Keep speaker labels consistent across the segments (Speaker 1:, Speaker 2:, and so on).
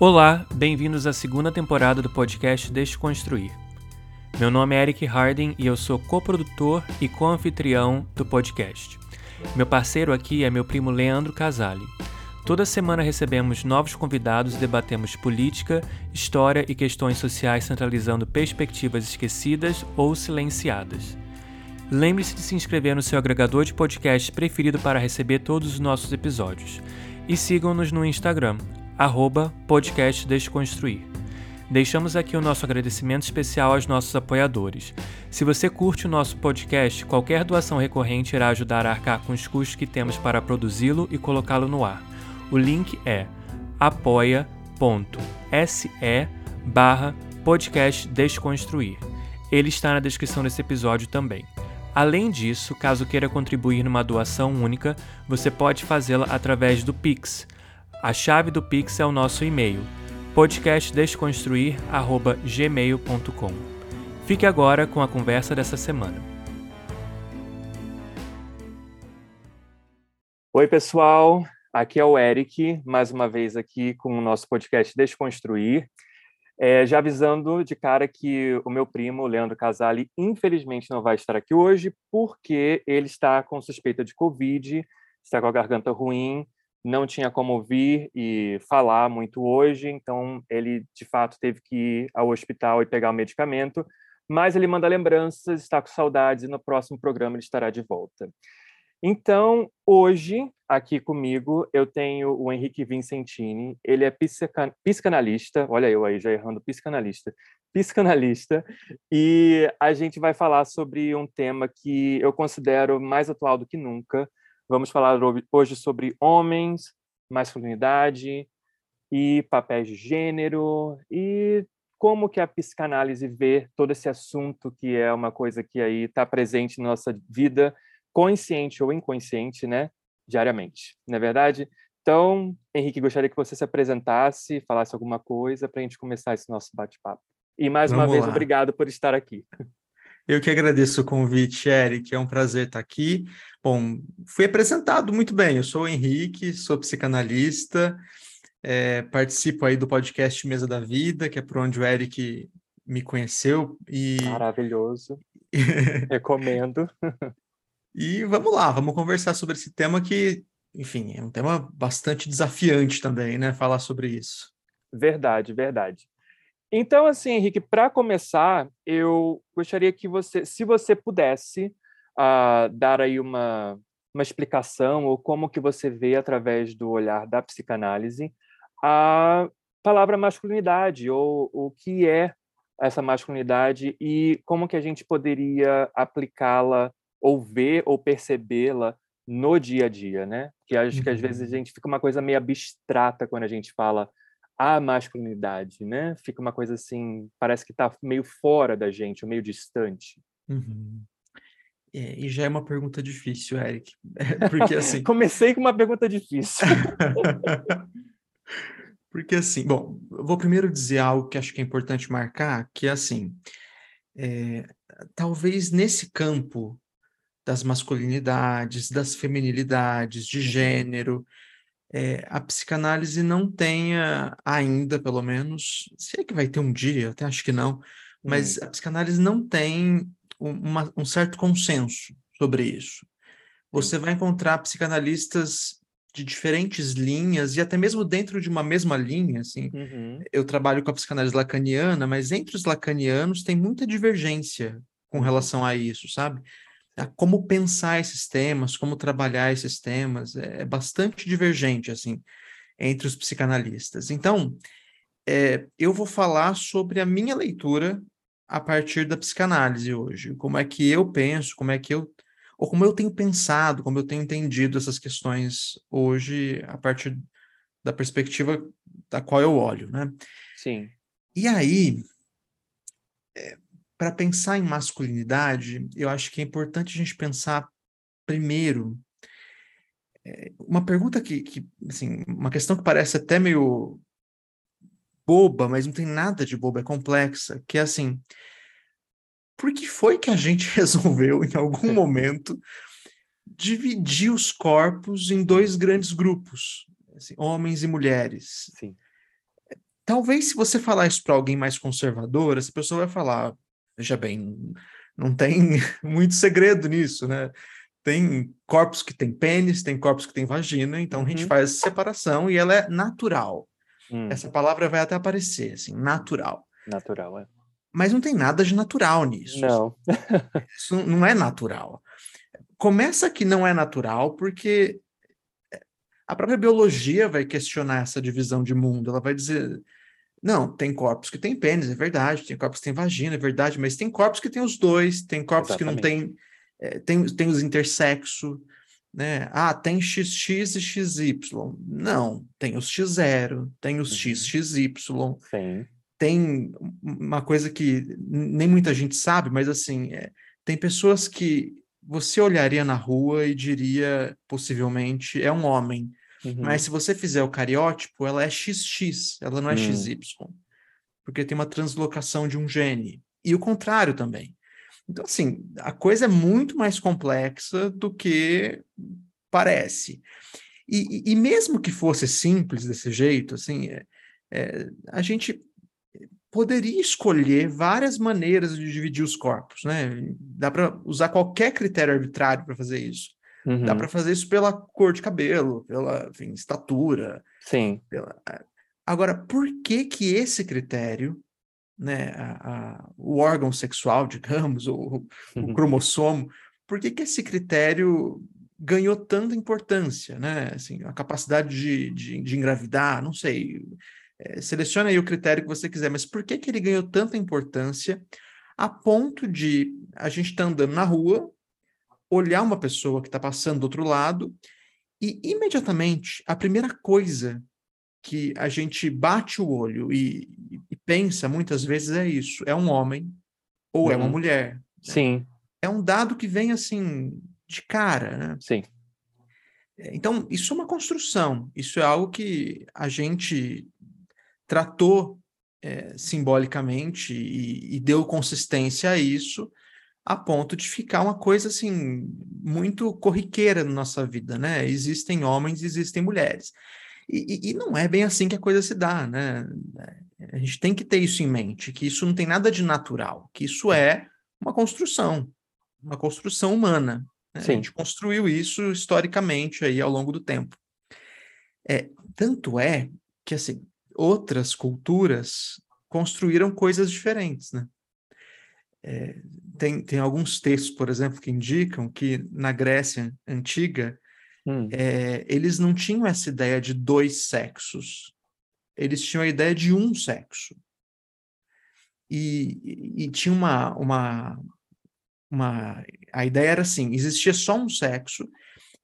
Speaker 1: Olá, bem-vindos à segunda temporada do podcast Desconstruir. Meu nome é Eric Harding e eu sou coprodutor e co-anfitrião do podcast. Meu parceiro aqui é meu primo Leandro Casale. Toda semana recebemos novos convidados e debatemos política, história e questões sociais centralizando perspectivas esquecidas ou silenciadas. Lembre-se de se inscrever no seu agregador de podcast preferido para receber todos os nossos episódios. E sigam-nos no Instagram, arroba podcast Desconstruir. Deixamos aqui o nosso agradecimento especial aos nossos apoiadores. Se você curte o nosso podcast, qualquer doação recorrente irá ajudar a arcar com os custos que temos para produzi-lo e colocá-lo no ar. O link é apoia.se barra podcast Desconstruir. Ele está na descrição desse episódio também. Além disso, caso queira contribuir numa doação única, você pode fazê-la através do Pix. A chave do Pix é o nosso e-mail, podcastdesconstruir@gmail.com. Fique agora com a conversa dessa semana. Oi, pessoal. Aqui é o Eric, mais uma vez aqui com o nosso podcast Desconstruir. É, já avisando de cara que o meu primo, Leandro Casale, infelizmente não vai estar aqui hoje, porque ele está com suspeita de Covid, está com a garganta ruim, não tinha como vir e falar muito hoje, então ele de fato teve que ir ao hospital e pegar o medicamento, mas ele manda lembranças, está com saudades e no próximo programa ele estará de volta. Então, hoje, aqui comigo, eu tenho o Henrique Vincentini. Ele é psicanalista, olha eu aí já errando, psicanalista, psicanalista, e a gente vai falar sobre um tema que eu considero mais atual do que nunca. Vamos falar hoje sobre homens, masculinidade e papéis de gênero e como que a psicanálise vê todo esse assunto que é uma coisa que aí está presente na nossa vida consciente ou inconsciente, né, diariamente, não é verdade? Então, Henrique, gostaria que você se apresentasse, falasse alguma coisa para a gente começar esse nosso bate-papo. E mais Vamos uma vez, lá. obrigado por estar aqui.
Speaker 2: Eu que agradeço o convite, Eric. É um prazer estar aqui. Bom, fui apresentado muito bem. Eu sou o Henrique, sou psicanalista, é, participo aí do podcast Mesa da Vida, que é por onde o Eric me conheceu.
Speaker 1: E... Maravilhoso. Recomendo.
Speaker 2: E vamos lá, vamos conversar sobre esse tema que, enfim, é um tema bastante desafiante também, né? Falar sobre isso.
Speaker 1: Verdade, verdade. Então, assim, Henrique, para começar, eu gostaria que você, se você pudesse uh, dar aí uma, uma explicação ou como que você vê através do olhar da psicanálise a palavra masculinidade ou o que é essa masculinidade e como que a gente poderia aplicá-la ou ver ou percebê-la no dia a dia, né? Que acho que às vezes a uhum. gente fica uma coisa meio abstrata quando a gente fala a masculinidade, né? Fica uma coisa assim, parece que está meio fora da gente, ou meio distante.
Speaker 2: Uhum. É, e já é uma pergunta difícil, Eric. Porque assim.
Speaker 1: Comecei com uma pergunta difícil.
Speaker 2: Porque assim, bom, eu vou primeiro dizer algo que acho que é importante marcar, que é assim, é, talvez nesse campo das masculinidades, das feminilidades, de gênero. É, a psicanálise não tenha ainda, pelo menos, se é que vai ter um dia, até acho que não, mas hum. a psicanálise não tem uma, um certo consenso sobre isso. Você vai encontrar psicanalistas de diferentes linhas e até mesmo dentro de uma mesma linha, assim. Uhum. Eu trabalho com a psicanálise lacaniana, mas entre os lacanianos tem muita divergência com relação a isso, sabe? Como pensar esses temas, como trabalhar esses temas, é, é bastante divergente, assim, entre os psicanalistas. Então, é, eu vou falar sobre a minha leitura a partir da psicanálise hoje, como é que eu penso, como é que eu, ou como eu tenho pensado, como eu tenho entendido essas questões hoje a partir da perspectiva da qual eu olho, né?
Speaker 1: Sim.
Speaker 2: E aí, é, para pensar em masculinidade, eu acho que é importante a gente pensar primeiro é, uma pergunta que, que, assim, uma questão que parece até meio boba, mas não tem nada de boba, é complexa, que é assim, por que foi que a gente resolveu, em algum momento, dividir os corpos em dois grandes grupos, assim, homens e mulheres?
Speaker 1: Sim.
Speaker 2: talvez se você falar isso para alguém mais conservador, essa pessoa vai falar, veja bem, não tem muito segredo nisso, né? Tem corpos que têm pênis, tem corpos que têm vagina, então uhum. a gente uhum. faz separação e ela é natural. Hum. Essa palavra vai até aparecer, assim, natural.
Speaker 1: Natural, é.
Speaker 2: Mas não tem nada de natural nisso.
Speaker 1: Não.
Speaker 2: Isso não é natural. Começa que não é natural porque a própria biologia vai questionar essa divisão de mundo. Ela vai dizer: não, tem corpos que têm pênis, é verdade, tem corpos que têm vagina, é verdade, mas tem corpos que têm os dois, tem corpos Exatamente. que não têm, é, tem, tem os intersexo, né? Ah, tem XX e XY. Não, tem os X0, tem os uhum. XXY.
Speaker 1: Sim.
Speaker 2: Tem uma coisa que nem muita gente sabe, mas assim, é, tem pessoas que você olharia na rua e diria, possivelmente, é um homem. Uhum. Mas se você fizer o cariótipo, ela é XX, ela não é uhum. XY. Porque tem uma translocação de um gene. E o contrário também. Então, assim, a coisa é muito mais complexa do que parece. E, e mesmo que fosse simples desse jeito, assim, é, é, a gente poderia escolher várias maneiras de dividir os corpos, né? Dá para usar qualquer critério arbitrário para fazer isso. Uhum. Dá para fazer isso pela cor de cabelo, pela enfim, estatura.
Speaker 1: Sim.
Speaker 2: Pela... Agora, por que que esse critério, né, a, a, o órgão sexual, digamos, ou uhum. o cromossomo, por que que esse critério ganhou tanta importância, né? Assim, a capacidade de, de, de engravidar, não sei é, selecione aí o critério que você quiser, mas por que, que ele ganhou tanta importância a ponto de a gente estar tá andando na rua, olhar uma pessoa que está passando do outro lado e imediatamente a primeira coisa que a gente bate o olho e, e pensa muitas vezes é isso: é um homem ou uhum. é uma uhum. mulher. Né?
Speaker 1: Sim.
Speaker 2: É um dado que vem assim de cara, né?
Speaker 1: Sim.
Speaker 2: É, então, isso é uma construção, isso é algo que a gente tratou é, simbolicamente e, e, deu consistência a isso, a ponto de ficar uma coisa assim muito corriqueira na nossa vida, né? Existem homens, existem mulheres. E, e, não é bem assim que a coisa se dá, né? A gente tem que ter isso em mente, que isso não tem nada de natural, que isso é uma construção, uma construção humana. Né? A gente construiu isso historicamente aí ao longo do tempo. É, tanto é que, assim, outras culturas construíram coisas diferentes, né? É, tem, tem alguns textos, por exemplo, que indicam que na Grécia antiga hum. é, eles não tinham essa ideia de dois sexos, eles tinham a ideia de um sexo. E, e, tinha uma, uma, uma. A ideia era assim: existia só um sexo,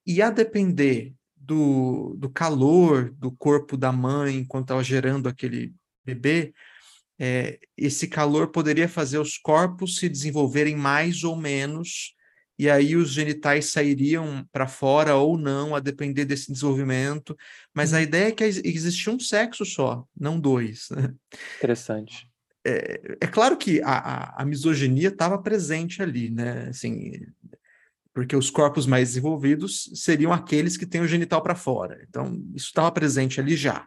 Speaker 2: e a depender do, do calor do corpo da mãe enquanto estava gerando aquele bebê, é, esse calor poderia fazer os corpos se desenvolverem mais ou menos, e aí os genitais sairiam para fora ou não, a depender desse desenvolvimento. Mas a uhum. ideia é que existia um sexo só, não dois. Né?
Speaker 1: Interessante.
Speaker 2: É, é, claro que a, a, a misoginia estava presente ali, né? Assim, porque os corpos mais desenvolvidos seriam aqueles que têm o genital para fora. Então, isso estava presente ali já.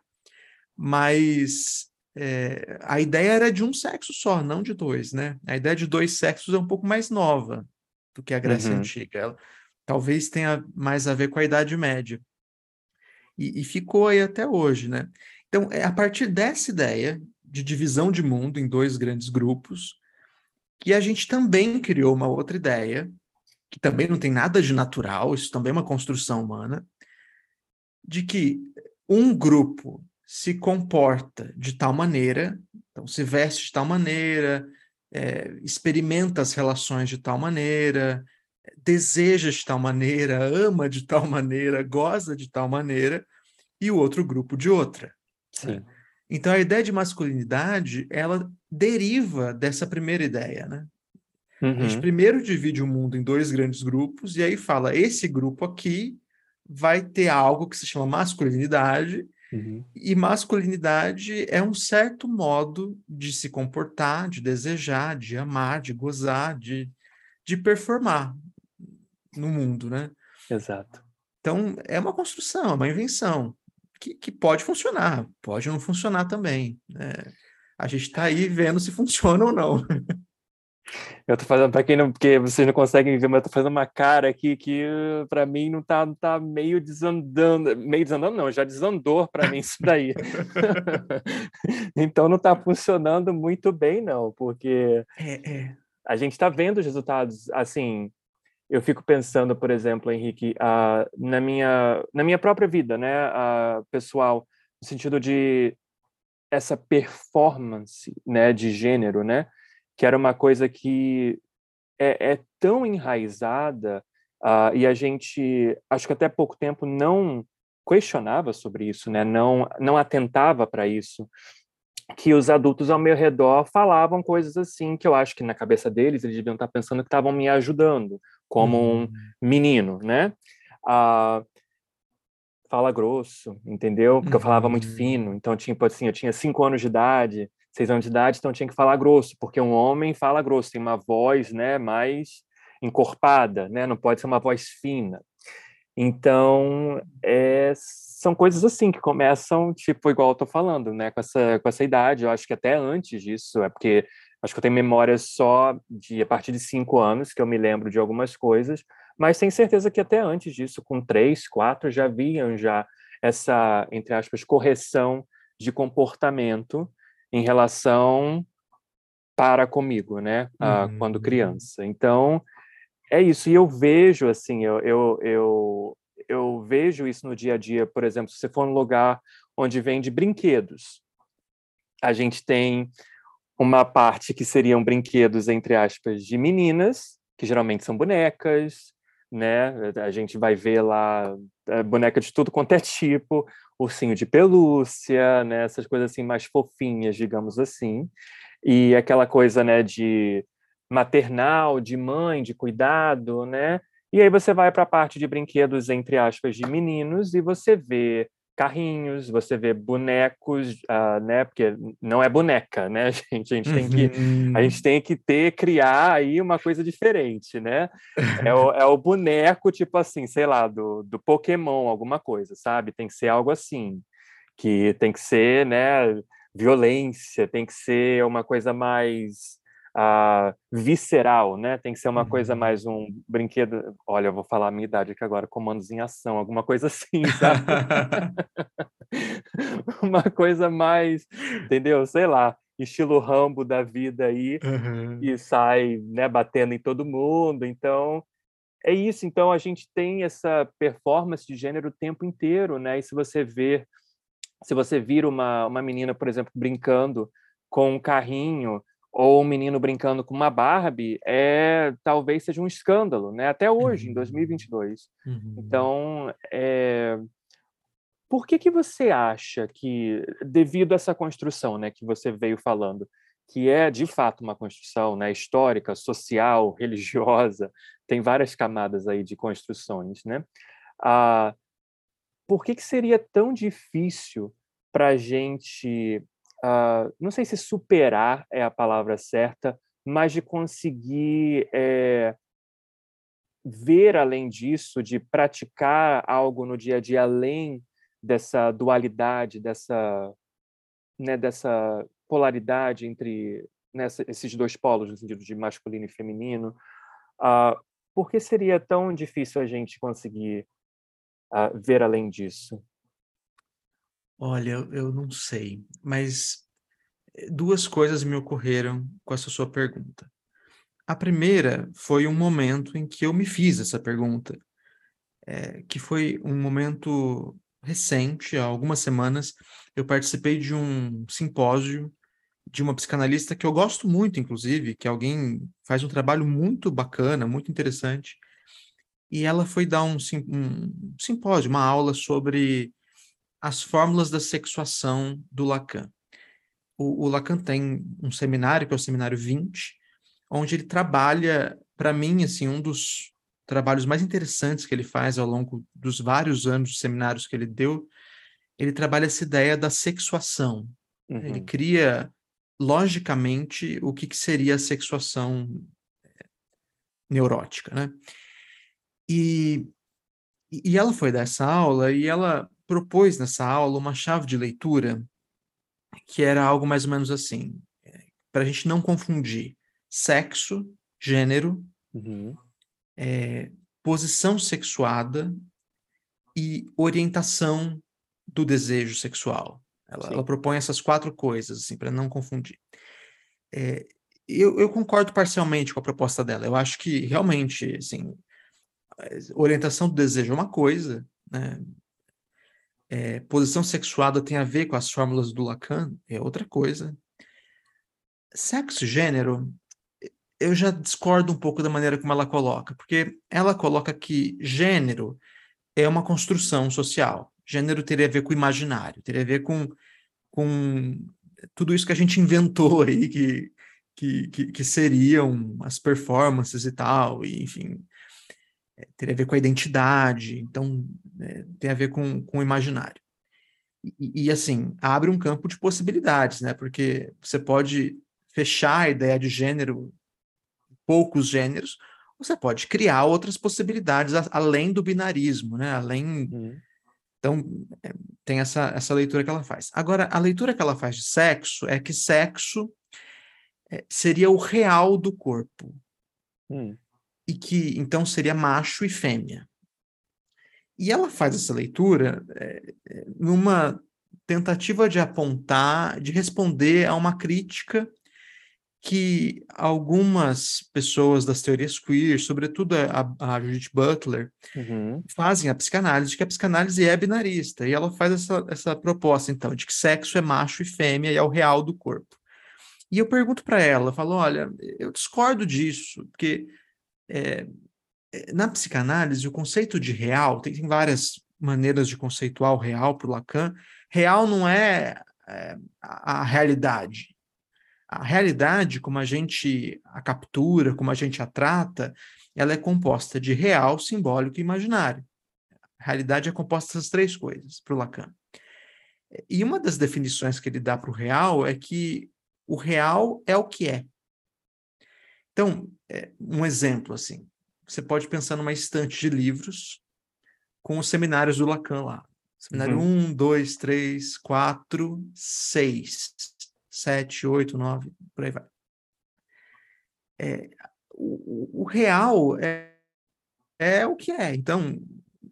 Speaker 2: Mas é, a ideia era de um sexo só, não de dois, né? A ideia de dois sexos é um pouco mais nova do que a Grécia uhum. Antiga. Ela, talvez tenha mais a ver com a Idade Média. E, e ficou aí até hoje, né? Então, é a partir dessa ideia de divisão de mundo em dois grandes grupos que a gente também criou uma outra ideia que também não tem nada de natural, isso também é uma construção humana, de que um grupo se comporta de tal maneira, então se veste de tal maneira, é, experimenta as relações de tal maneira, deseja de tal maneira, ama de tal maneira, goza de tal maneira, e o outro grupo de outra.
Speaker 1: Sim.
Speaker 2: Né? Então a ideia de masculinidade, ela deriva dessa primeira ideia, né? Uhum. A gente uhum. primeiro divide o mundo em dois grandes grupos, e aí fala: esse grupo aqui vai ter algo que se chama masculinidade, uhum. e masculinidade é um certo modo de se comportar, de desejar, de amar, de gozar, de, de performar no mundo, né?
Speaker 1: Exato.
Speaker 2: Então, é uma construção, é uma invenção, que, que pode funcionar, pode não funcionar também. Né? A gente está aí vendo se funciona ou não.
Speaker 1: Eu tô fazendo, para quem não, porque vocês não conseguem ver, mas eu tô fazendo uma cara aqui que para mim não tá, não tá meio desandando, meio desandando não, já desandou para mim isso daí. então não tá funcionando muito bem não, porque
Speaker 2: é, é.
Speaker 1: a gente está vendo os resultados, assim, eu fico pensando, por exemplo, Henrique, uh, na minha na minha própria vida, né, uh, pessoal, no sentido de essa performance, né, de gênero, né? Que era uma coisa que é, é tão enraizada uh, e a gente, acho que até pouco tempo, não questionava sobre isso, né? não, não atentava para isso, que os adultos ao meu redor falavam coisas assim que eu acho que na cabeça deles eles deviam estar pensando que estavam me ajudando, como um uhum. menino, né? Uh, fala grosso, entendeu? Porque eu falava muito uhum. fino, então, tipo assim, eu tinha cinco anos de idade, seis anos de idade, então tinha que falar grosso, porque um homem fala grosso, tem uma voz, né, mais encorpada, né, não pode ser uma voz fina. Então, é, são coisas assim que começam, tipo, igual eu falando, né, com essa, com essa idade, eu acho que até antes disso, é porque acho que eu tenho memória só de a partir de cinco anos, que eu me lembro de algumas coisas, mas tenho certeza que até antes disso, com três, quatro, já haviam já essa, entre aspas, correção de comportamento em relação para comigo, né, uhum. quando criança. Então, é isso. E eu vejo, assim, eu, eu, eu, eu vejo isso no dia a dia, por exemplo, se você for num lugar onde vende brinquedos, a gente tem uma parte que seriam brinquedos, entre aspas, de meninas, que geralmente são bonecas, né? A gente vai ver lá é, boneca de tudo quanto é tipo, ursinho de pelúcia, né? Essas coisas assim mais fofinhas, digamos assim. E aquela coisa, né, de maternal, de mãe, de cuidado, né? E aí você vai para a parte de brinquedos entre aspas de meninos e você vê carrinhos, você vê bonecos, uh, né? Porque não é boneca, né, gente? A gente tem que, a uhum. gente tem que ter, criar aí uma coisa diferente, né? É o, é o boneco, tipo assim, sei lá, do, do Pokémon, alguma coisa, sabe? Tem que ser algo assim, que tem que ser, né? Violência, tem que ser uma coisa mais uh, visceral, né? Tem que ser uma uhum. coisa mais um brinquedo. Olha, eu vou falar a minha idade aqui agora, comandos em ação, alguma coisa assim, sabe? uma coisa mais, entendeu? Sei lá, estilo Rambo da vida aí, uhum. e sai, né, batendo em todo mundo. Então, é isso. Então, a gente tem essa performance de gênero o tempo inteiro, né? E se você ver, se você vira uma, uma menina, por exemplo, brincando com um carrinho ou um menino brincando com uma Barbie é talvez seja um escândalo, né? Até hoje, uhum. em 2022. Uhum. Então, é... por que que você acha que, devido a essa construção, né, que você veio falando, que é de fato uma construção, né, histórica, social, religiosa, tem várias camadas aí de construções, né? Ah, por que que seria tão difícil para a gente uh, não sei se superar é a palavra certa, mas de conseguir é, ver além disso, de praticar algo no dia a dia além dessa dualidade, dessa, né, dessa polaridade entre nessa, esses dois polos, no sentido de masculino e feminino. Uh, por que seria tão difícil a gente conseguir uh, ver além disso?
Speaker 2: Olha, eu não sei, mas eh, duas coisas me ocorreram com essa sua pergunta. A primeira foi um momento em que eu me fiz essa pergunta, é, que foi um momento recente, há algumas semanas, eu participei de um simpósio de uma psicanalista que eu gosto muito, inclusive, que alguém faz um trabalho muito bacana, muito interessante, e ela foi dar um, um simpósio, uma aula sobre as fórmulas da sexuação do Lacan. O, o Lacan tem um seminário, que é o Seminário 20, onde ele trabalha, para mim, assim, um dos trabalhos mais interessantes que ele faz ao longo dos vários anos de seminários que ele deu, ele trabalha essa ideia da sexuação. Uhum. Ele cria, logicamente, o que, que seria a sexuação eh, neurótica, né? E, e ela foi dessa aula e ela propôs nessa aula uma chave de leitura que era algo mais ou menos assim, é, para a gente não confundir sexo, gênero, uhum. é, posição sexuada e orientação do desejo sexual. Ela, ela propõe essas quatro coisas, assim, para não confundir. É, eu, eu, concordo parcialmente com a proposta dela. Eu acho que realmente, assim, orientação do desejo é uma coisa, né? É, posição sexuada tem a ver com as fórmulas do Lacan, é outra coisa. Sexo e gênero, eu já discordo um pouco da maneira como ela coloca, porque ela coloca que gênero é uma construção social. Gênero teria a ver com o imaginário, teria a ver com, com tudo isso que a gente inventou aí, que, que, que, que seriam as performances e tal, e, enfim, é, teria a ver com a identidade, então é, tem a ver com, com o imaginário. E, e, assim, abre um campo de possibilidades, né? Porque você pode fechar a ideia de gênero, poucos gêneros, ou você pode criar outras possibilidades a, além do binarismo, né? Além. Uhum. Então, é, tem essa, essa leitura que ela faz. Agora, a leitura que ela faz de sexo é que sexo é, seria o real do corpo. Hum e que então seria macho e fêmea. E ela faz essa leitura é, numa tentativa de apontar, de responder a uma crítica que algumas pessoas das teorias queer, sobretudo a, a Judith Butler, uhum. fazem a psicanálise, de que a psicanálise é binarista. E ela faz essa, essa proposta, então, de que sexo é macho e fêmea e é o real do corpo. E eu pergunto para ela, eu falo, olha, eu discordo disso, porque é, na psicanálise, o conceito de real, tem, tem várias maneiras de conceituar o real para o Lacan. Real não é, é a, a realidade. A realidade, como a gente a captura, como a gente a trata, ela é composta de real, simbólico e imaginário. A realidade é composta dessas três coisas para o Lacan. E uma das definições que ele dá para o real é que o real é o que é. Então, é, um exemplo assim, você pode pensar numa estante de livros com os seminários do Lacan lá. Seminário uhum. 1, 2, 3, 4, 6, 7, 8, 9, por aí vai. É, o, o, real é, é o que é. Então,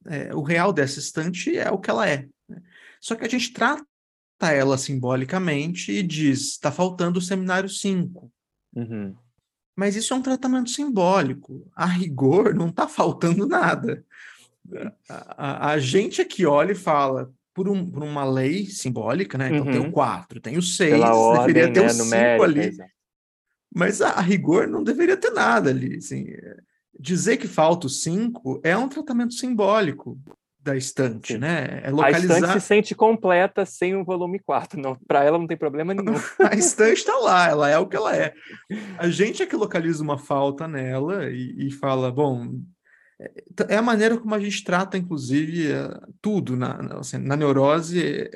Speaker 2: é, o real dessa estante é o que ela é. Né? Só que a gente trata ela simbolicamente e diz: está faltando o seminário 5. Uhum. Mas isso é um tratamento simbólico. A rigor, não está faltando nada. A, a, a, gente aqui olha e fala, por, um, por uma lei simbólica, né? Então uhum. tem o 4, tem o 6, deveria ter né, o 5 ali. Mas a, a, rigor não deveria ter nada ali. Assim. Dizer que falta o 5 é um tratamento simbólico da estante, Sim. né?
Speaker 1: É localizar... A estante se sente completa sem o volume 4. Não, para ela não tem problema nenhum.
Speaker 2: a estante está lá, ela é o que ela é. A gente é que localiza uma falta nela e, e fala, bom, é, é a maneira como a gente trata, inclusive, é, tudo na, assim, na neurose.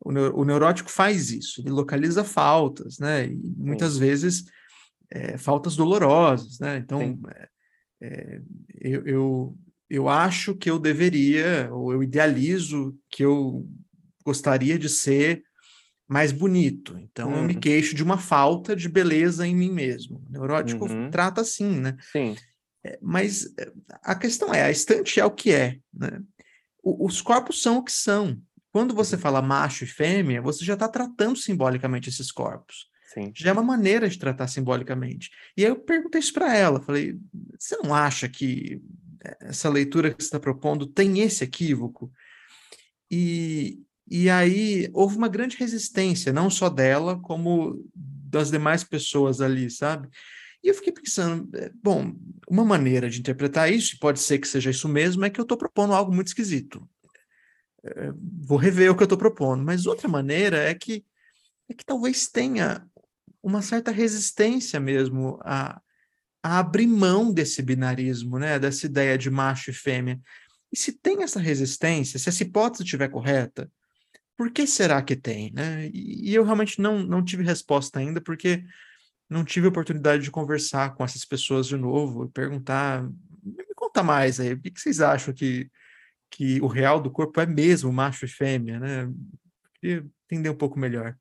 Speaker 2: O, o, neurótico faz isso, ele localiza faltas, né? E muitas Sim. vezes é, faltas dolorosas, né? Então, é, eu, eu eu acho que eu deveria, ou eu idealizo que eu gostaria de ser mais bonito. Então, uhum. eu me uhum. queixo de uma falta de beleza em mim mesmo. O neurótico uhum. trata assim, né?
Speaker 1: Sim.
Speaker 2: É, mas é, a questão é, a estante é o que é, né? O, os corpos são o que são. Quando você uhum. fala macho e fêmea, você já está tratando simbolicamente esses corpos.
Speaker 1: Sim.
Speaker 2: Já é uma maneira de tratar simbolicamente. E aí eu perguntei isso para ela, falei, você não acha que essa leitura que você está propondo tem esse equívoco. E, e aí houve uma grande resistência, não só dela, como das demais pessoas ali, sabe? E eu fiquei pensando, é, bom, uma maneira de interpretar isso, pode ser que seja isso mesmo, é que eu estou propondo algo muito esquisito. É, vou rever o que eu estou propondo, mas outra maneira é que é que talvez tenha uma certa resistência mesmo a, a abrir mão desse binarismo, né, dessa ideia de macho e fêmea. E se tem essa resistência, se essa hipótese estiver correta, por que será que tem, né? E, eu realmente não, não tive resposta ainda, porque não tive oportunidade de conversar com essas pessoas de novo e perguntar, me conta mais aí, o que, que vocês acham que, que o real do corpo é mesmo macho e fêmea, né? Queria entender um pouco melhor.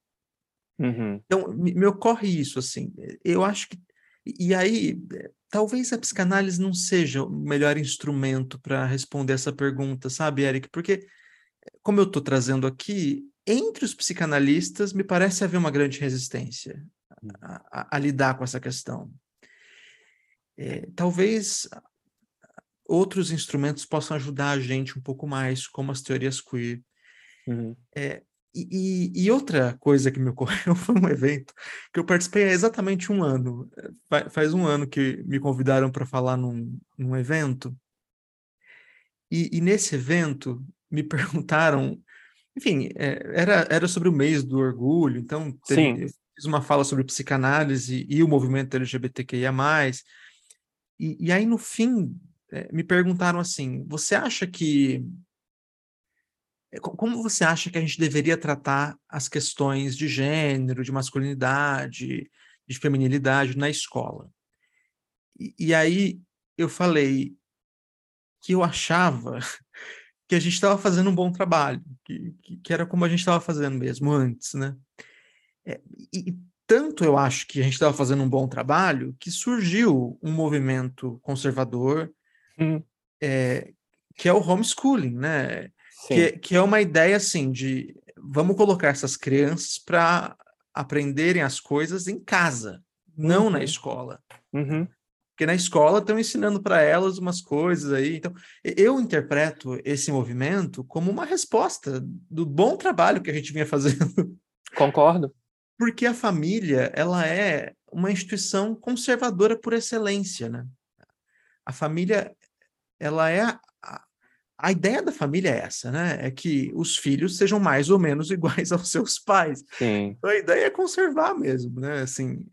Speaker 1: Uhum.
Speaker 2: Então, me, me ocorre isso, assim. Eu acho que. E aí, talvez a psicanálise não seja o melhor instrumento para responder essa pergunta, sabe, Eric? Porque, como eu estou trazendo aqui, entre os psicanalistas, me parece haver uma grande resistência
Speaker 1: Hum.
Speaker 2: a, a, a lidar com essa questão. É, talvez outros instrumentos possam ajudar a gente um pouco mais, como as teorias queer.
Speaker 1: Uhum.
Speaker 2: É, e, e, outra coisa que me ocorreu foi um evento que eu participei há exatamente um ano. Faz um ano que me convidaram para falar num, num evento. E, e, nesse evento me perguntaram, enfim, é, era, era sobre o mês do orgulho, então teve, fiz uma fala sobre psicanálise e o movimento LGBTQIA+. E, e aí, no fim, é, me perguntaram assim, você acha que como você acha que a gente deveria tratar as questões de gênero, de masculinidade, de feminilidade na escola? E, e aí eu falei que eu achava que a gente estava fazendo um bom trabalho, que, que, que era como a gente estava fazendo mesmo antes, né? É, e, e tanto eu acho que a gente estava fazendo um bom trabalho que surgiu um movimento conservador
Speaker 1: hum.
Speaker 2: é, que é o homeschooling, né? Que, que, é uma ideia assim de vamos colocar essas crianças para aprenderem as coisas em casa, não
Speaker 1: uhum.
Speaker 2: na escola.
Speaker 1: Uhum.
Speaker 2: Porque na escola estão ensinando para elas umas coisas aí. Então, eu interpreto esse movimento como uma resposta do bom trabalho que a gente vinha fazendo.
Speaker 1: Concordo.
Speaker 2: Porque a família, ela é uma instituição conservadora por excelência, né? A família, ela é a, ideia da família é essa, né? É que os filhos sejam mais ou menos iguais aos seus pais.
Speaker 1: Sim.
Speaker 2: Então, a ideia é conservar mesmo, né? Assim,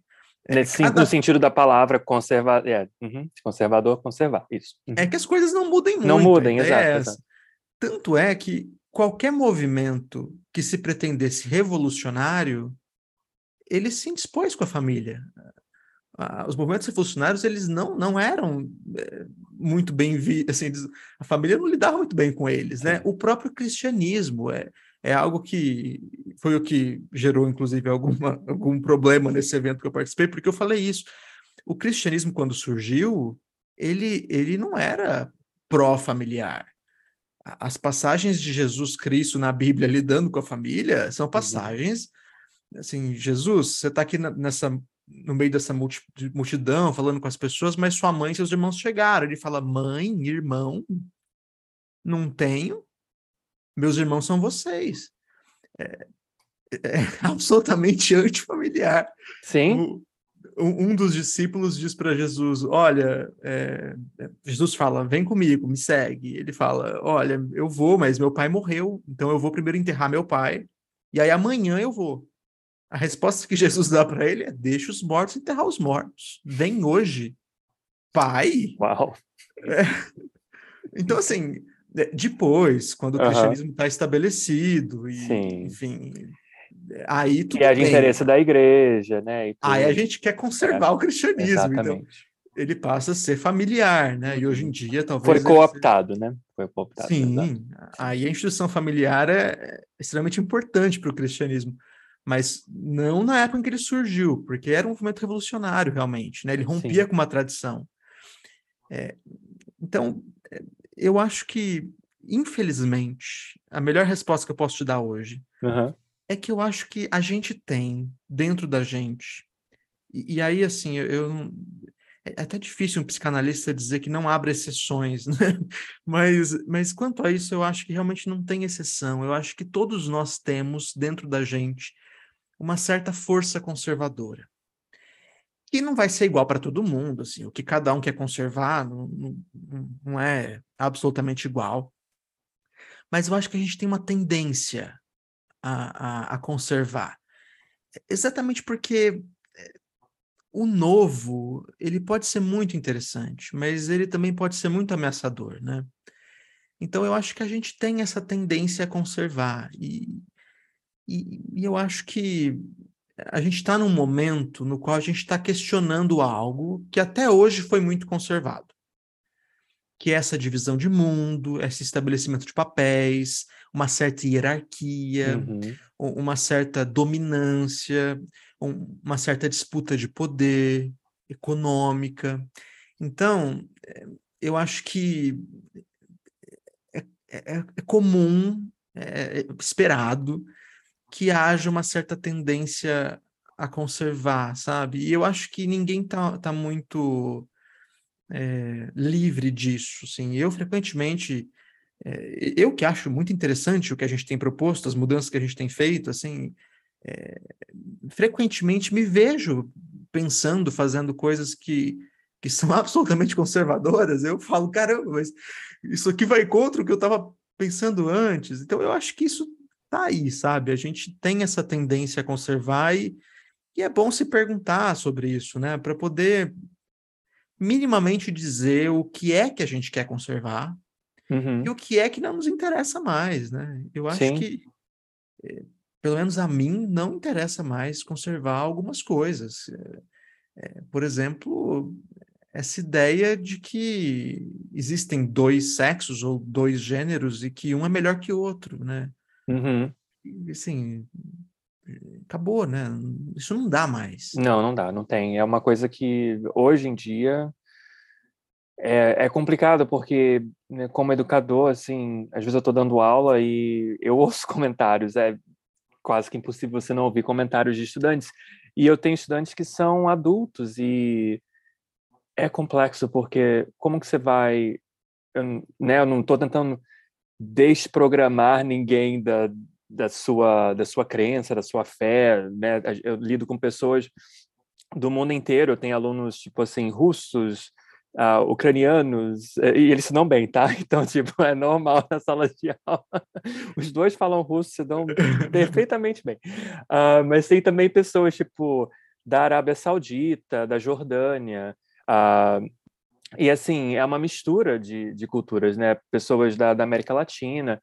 Speaker 1: é, Nesse, cada... No sentido da palavra conserva... é, uhum, conservador, conservar, isso.
Speaker 2: Uhum. É que as coisas não mudem muito.
Speaker 1: Não mudem, exato,
Speaker 2: é
Speaker 1: exato.
Speaker 2: Tanto é que qualquer movimento que se pretendesse revolucionário, ele se indispôs com a família. Os movimentos revolucionários, eles não, não eram é, muito bem vistos, assim, a família não lidava muito bem com eles, né? O próprio cristianismo é, é algo que foi o que gerou, inclusive, alguma, algum problema nesse evento que eu participei, porque eu falei isso. O cristianismo, quando surgiu, ele, ele não era pró-familiar. As passagens de Jesus Cristo na Bíblia lidando com a família são passagens assim, Jesus, você está aqui nessa no meio dessa multidão, falando com as pessoas, mas sua mãe e seus irmãos chegaram. Ele fala: Mãe, irmão, não tenho, meus irmãos são vocês. É, é absolutamente antifamiliar.
Speaker 1: Sim.
Speaker 2: O, um dos discípulos diz para Jesus: Olha, é, Jesus fala, vem comigo, me segue. Ele fala: Olha, eu vou, mas meu pai morreu, então eu vou primeiro enterrar meu pai, e aí amanhã eu vou. A resposta que Jesus dá para ele é: deixa os mortos enterrar os mortos. Vem hoje. Pai.
Speaker 1: Uau.
Speaker 2: É. Então, assim, é, depois, quando o uhum. cristianismo está estabelecido, e,
Speaker 1: Sim.
Speaker 2: enfim, aí tudo
Speaker 1: E é de interesse da igreja, né?
Speaker 2: Aí a gente quer conservar é. o cristianismo.
Speaker 1: Exatamente.
Speaker 2: Então, ele passa a ser familiar, né? E hoje em dia, talvez.
Speaker 1: Foi cooptado, seja... né? Foi cooptado.
Speaker 2: Sim. Exato. Aí a instituição familiar é extremamente importante para o cristianismo mas não na época em que ele surgiu, porque era um movimento revolucionário realmente, né? Ele rompia Sim. com uma tradição. É, então, é, eu acho que, infelizmente, a melhor resposta que eu posso te dar hoje
Speaker 1: uhum.
Speaker 2: é que eu acho que a gente tem dentro da gente, e, e aí, assim, eu, eu é até difícil um psicanalista dizer que não abre exceções, né? Mas, mas quanto a isso, eu acho que realmente não tem exceção. Eu acho que todos nós temos dentro da gente uma certa força conservadora. Que não vai ser igual para todo mundo, assim, o que cada um quer conservar não, não, não é absolutamente igual. Mas eu acho que a gente tem uma tendência a, a, a conservar. Exatamente porque eh, o novo, ele pode ser muito interessante, mas ele também pode ser muito ameaçador, né? Então eu acho que a gente tem essa tendência a conservar e, e, e eu acho que a gente está num momento no qual a gente está questionando algo que até hoje foi muito conservado, que é essa divisão de mundo, esse estabelecimento de papéis, uma certa hierarquia, uhum. uma certa dominância, uma certa disputa de poder econômica. Então, eh, eu acho que é, é, é comum, é, é esperado, que haja uma certa tendência a conservar, sabe? E eu acho que ninguém tá, tá muito é, livre disso, assim. Eu frequentemente, é, eu que acho muito interessante o que a gente tem proposto, as mudanças que a gente tem feito, assim, é, frequentemente me vejo pensando, fazendo coisas que, que são absolutamente conservadoras. Eu falo, caramba, mas isso aqui vai contra o que eu estava pensando antes. Então, eu acho que isso tá aí, sabe? A gente tem essa tendência a conservar e, e é bom se perguntar sobre isso, né? Para poder minimamente dizer o que é que a gente quer conservar uhum. e o que é que não nos interessa mais, né? Eu acho Sim. que, é, pelo menos a mim, não interessa mais conservar algumas coisas. É, é, por exemplo, essa ideia de que existem dois sexos ou dois gêneros e que um é melhor que o outro, né? Uhum. E, assim, acabou, né? Isso não dá mais.
Speaker 1: Não, não dá, não tem. É uma coisa que hoje em dia é, é complicado, porque né, como educador, assim, às vezes eu estou dando aula e eu ouço comentários, é quase que impossível você não ouvir comentários de estudantes. E eu tenho estudantes que são adultos e é complexo, porque como que você vai... Eu, né, eu não estou tentando desprogramar ninguém da, da sua da sua crença, da sua fé, né? Eu lido com pessoas do mundo inteiro, eu tenho alunos tipo assim russos, uh, ucranianos eh, e eles se dão bem, tá? Então tipo é normal na sala de aula. Os dois falam russo, se dão perfeitamente bem. Uh, mas tem também pessoas tipo da Arábia Saudita, da Jordânia. Uh, e assim, é uma mistura de, de culturas, né? Pessoas da, da América Latina.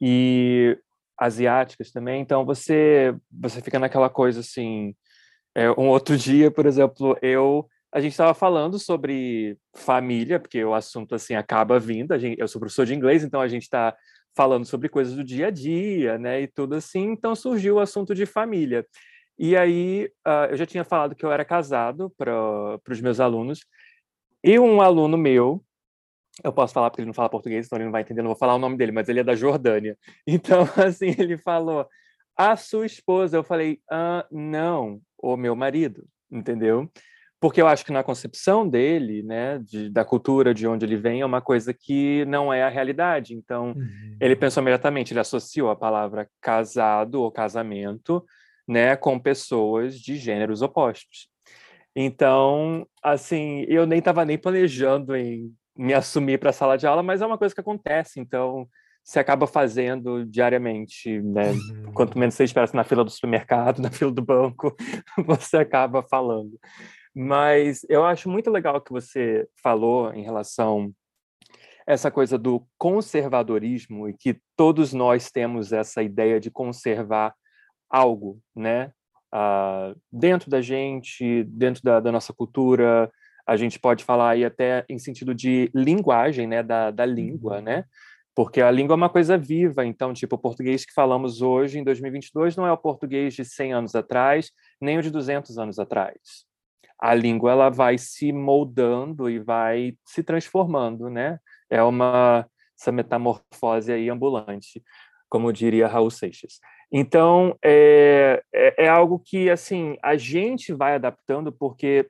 Speaker 1: E asiáticas também. Então você você fica naquela coisa assim. É, um outro dia, por exemplo, eu a gente estava falando sobre família, porque o assunto assim acaba vindo. A gente, eu sou professor de inglês, então a gente está falando sobre coisas do dia a dia, né, e tudo assim. Então surgiu o assunto de família. E aí uh, eu já tinha falado que eu era casado para os meus alunos e um aluno meu eu posso falar porque ele não fala português, então ele não vai entender, não vou falar o nome dele, mas ele é da Jordânia. Então, assim, ele falou, a sua esposa. Eu falei, ah, não, o meu marido, entendeu? Porque eu acho que na concepção dele, né, de, da cultura de onde ele vem, é uma coisa que não é a realidade. Então, uhum. ele pensou imediatamente, ele associou a palavra casado ou casamento, né, com pessoas de gêneros opostos. Então, assim, eu nem estava nem planejando em me assumir para a sala de aula, mas é uma coisa que acontece, então você acaba fazendo diariamente, né? Uhum. Quanto menos você espera na fila do supermercado, na fila do banco, você acaba falando. Mas eu acho muito legal o que você falou em relação a essa coisa do conservadorismo e que todos nós temos essa ideia de conservar algo, né? Uh, dentro da gente, dentro da, da nossa cultura, a gente pode falar aí até em sentido de linguagem, né, da, da língua, uhum. né? Porque a língua é uma coisa viva, então, tipo, o português que falamos hoje, em 2022, não é o português de 100 anos atrás, nem o de 200 anos atrás. A língua, ela vai se moldando e vai se transformando, né? É uma, essa metamorfose aí ambulante, como diria Raul Seixas. Então, é, é, é algo que, assim, a gente vai adaptando, porque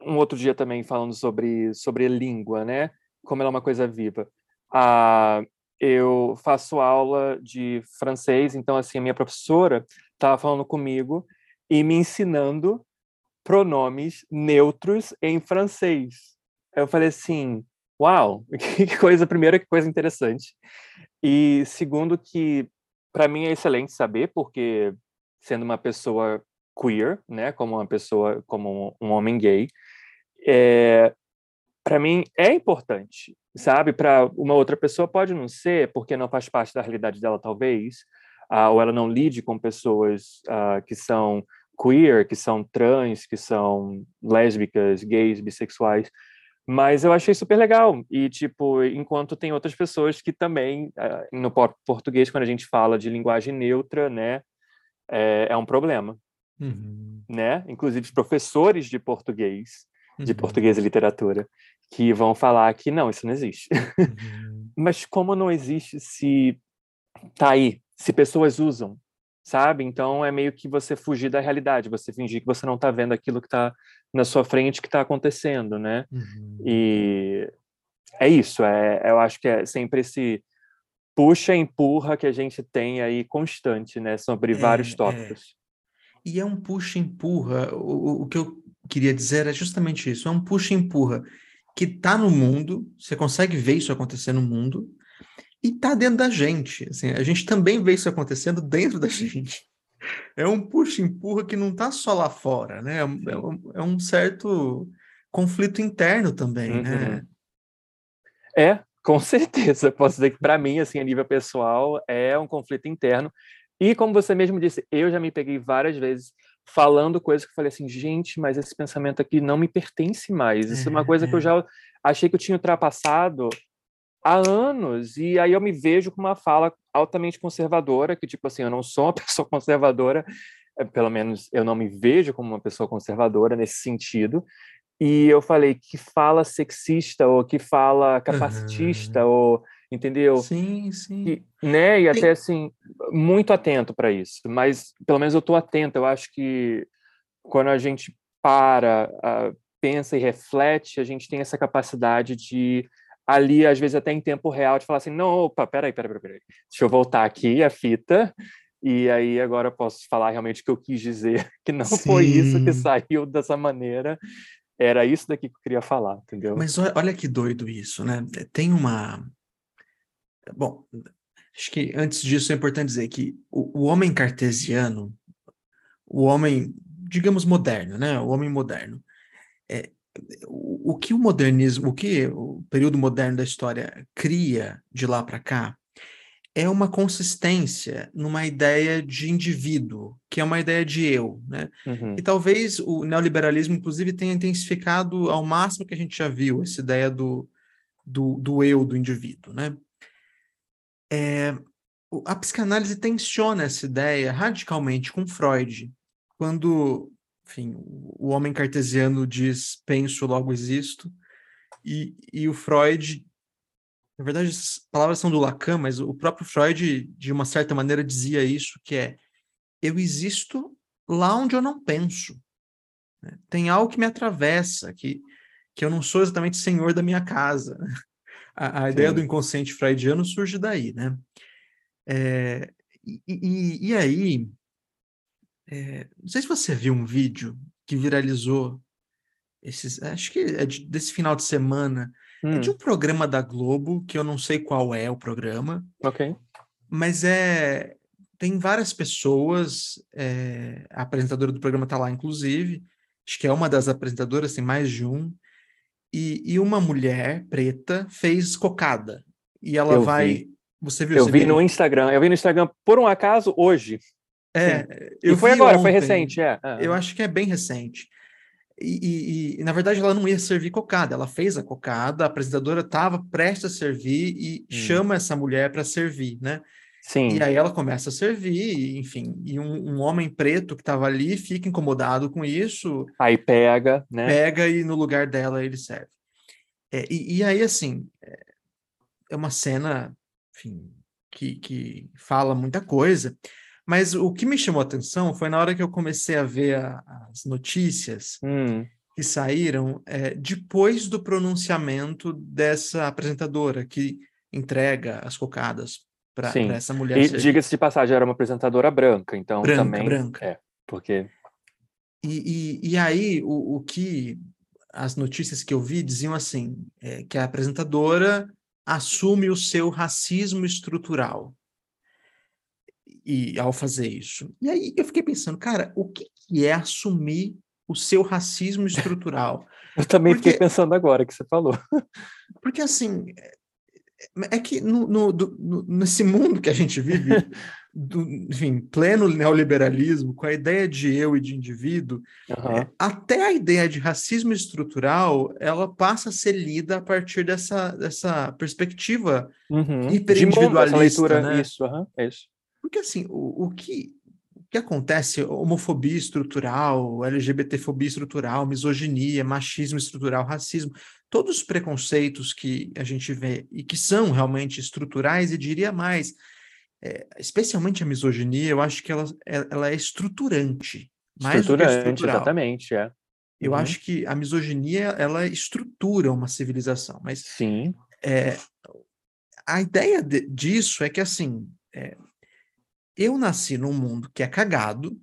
Speaker 1: um outro dia também falando sobre, sobre língua, né? Como ela é uma coisa viva. Ah, eu faço aula de francês, então, assim, a minha professora estava falando comigo e me ensinando pronomes neutros em francês. Eu falei assim, uau, que coisa, primeiro, que coisa interessante. E segundo, que para mim é excelente saber, porque sendo uma pessoa queer, né, como uma pessoa, como um homem gay, é, para mim é importante, sabe? Para uma outra pessoa pode não ser, porque não faz parte da realidade dela, talvez, uh, ou ela não lide com pessoas uh, que são queer, que são trans, que são lésbicas, gays, bissexuais. Mas eu achei super legal. E, tipo, enquanto tem outras pessoas que também, ah, no português, quando a gente fala de linguagem neutra, né, é, é um problema. Uhum. Né? Inclusive, professores de português, uhum. de português e literatura, que vão falar que não, isso não existe. Uhum. Mas como não existe se tá aí, se pessoas usam, sabe? Então é meio que você fugir da realidade, você fingir que você não está vendo aquilo que está na sua frente que está acontecendo, né? Uhum. E é isso, é, eu acho que é sempre esse puxa e empurra que a gente tem aí constante, né? Sobre é, vários é. tópicos.
Speaker 2: É. E é um puxa e empurra, o, o que eu queria dizer é justamente isso, é um puxa e empurra que está no mundo, você consegue ver isso acontecer no mundo, e está dentro da gente. Assim, a gente também vê isso acontecendo dentro da gente. É um puxa-empurra que não está só lá fora, né? É um, é um, certo conflito interno também, né? uhum. né?
Speaker 1: É, com certeza. Posso dizer que para mim, assim, a nível pessoal, é um conflito interno. E como você mesmo disse, eu já me peguei várias vezes falando coisas que eu falei assim, gente, mas esse pensamento aqui não me pertence mais. Isso é, é uma coisa que eu é. já achei que eu tinha ultrapassado há anos. E aí eu me vejo com uma fala altamente conservadora, que tipo assim, eu não sou uma pessoa conservadora, eh, pelo menos eu não me vejo como uma pessoa conservadora nesse sentido. E eu falei que fala sexista ou que fala capacitista uhum. ou entendeu?
Speaker 2: Sim, sim.
Speaker 1: E, né? E até assim, muito atento para isso. Mas pelo menos eu estou atento. Eu acho que quando a gente para, uh, pensa e reflete, a gente tem essa capacidade de ali, às vezes até em tempo real, de falar assim, não, opa, peraí, peraí, peraí, deixa eu voltar aqui a fita, e aí agora eu posso falar realmente o que eu quis dizer, que não Sim. foi isso que saiu dessa maneira, era isso daqui que eu queria falar, entendeu?
Speaker 2: Mas olha que doido isso, né? Tem uma... Bom, acho que antes disso é importante dizer que o, o homem cartesiano, o homem, digamos, moderno, né? O homem moderno, é, o, que o modernismo, o que o período moderno da história cria de lá para cá é uma consistência numa ideia de indivíduo, que é uma ideia de eu, né? Uhum. E talvez o neoliberalismo, inclusive, tenha intensificado ao máximo que a gente já viu essa ideia do, do, do eu, do indivíduo, né? É, a psicanálise tensiona essa ideia radicalmente com Freud, quando enfim, o homem cartesiano diz penso, logo existo, e, e o Freud, na verdade, as palavras são do Lacan, mas o próprio Freud, de uma certa maneira, dizia isso, que é, eu existo lá onde eu não penso. Né? Tem algo que me atravessa, que, que eu não sou exatamente senhor da minha casa. A, a ideia do inconsciente freudiano surge daí, né? É, e, e, e aí, é, não sei se você viu um vídeo que viralizou esses, acho que é de, desse final de semana. Hum. É de hum. um programa da Globo, que eu não sei qual é o programa.
Speaker 1: Ok.
Speaker 2: Mas é. Tem várias pessoas. É, a apresentadora do programa está lá, inclusive. Acho que é uma das apresentadoras, tem mais de um. E, e uma mulher preta fez cocada. E ela eu vai.
Speaker 1: Vi. Você viu? Eu vi no Instagram. Eu vi no Instagram, por um acaso, hoje.
Speaker 2: É,
Speaker 1: e foi agora, ontem, foi recente, é.
Speaker 2: Eu acho que é bem recente. E, e, e, na verdade ela não ia servir cocada, ela fez a cocada, a apresentadora estava prestes a servir e hum. chama essa mulher para servir, né?
Speaker 1: Sim.
Speaker 2: E aí ela começa a servir, enfim, e um, um homem preto que estava ali fica incomodado com isso.
Speaker 1: Aí pega, né?
Speaker 2: Pega e no lugar dela ele serve. É, e, e, aí, assim, é, é uma cena, enfim, que, que fala muita coisa. Mas o que me chamou a atenção foi na hora que eu comecei a ver a, as notícias hum. que saíram é, depois do pronunciamento dessa apresentadora que entrega as cocadas para essa mulher.
Speaker 1: E diga-se de passagem, era uma apresentadora branca, então
Speaker 2: branca,
Speaker 1: também.
Speaker 2: Branca.
Speaker 1: É, porque.
Speaker 2: E, e, e aí, o, o que as notícias que eu vi diziam assim: é, que a apresentadora assume o seu racismo estrutural e ao fazer isso. E aí eu fiquei pensando, cara, o que, que é assumir o seu racismo estrutural?
Speaker 1: eu também porque, fiquei pensando agora que você falou.
Speaker 2: Porque assim, é, é que no, no, no, nesse mundo que a gente vive, do, enfim, pleno neoliberalismo, com a ideia de eu e de indivíduo, uhum. é, até a ideia de racismo estrutural, ela passa a ser lida a partir dessa, dessa perspectiva
Speaker 1: uhum. hiperindividualista. leitura,
Speaker 2: né?
Speaker 1: isso, uhum, isso.
Speaker 2: Porque, assim, o, o que que acontece? Homofobia estrutural, LGBTfobia estrutural, misoginia, machismo estrutural, racismo, todos os preconceitos que a gente vê e que são realmente estruturais, e diria mais, é, especialmente a misoginia, eu acho que ela, é, ela é estruturante. Mais
Speaker 1: estruturante, exatamente, é.
Speaker 2: Eu uhum. acho que a misoginia, ela estrutura uma civilização, mas...
Speaker 1: Sim.
Speaker 2: É, a ideia de, disso é que, assim, é, eu nasci num mundo que é cagado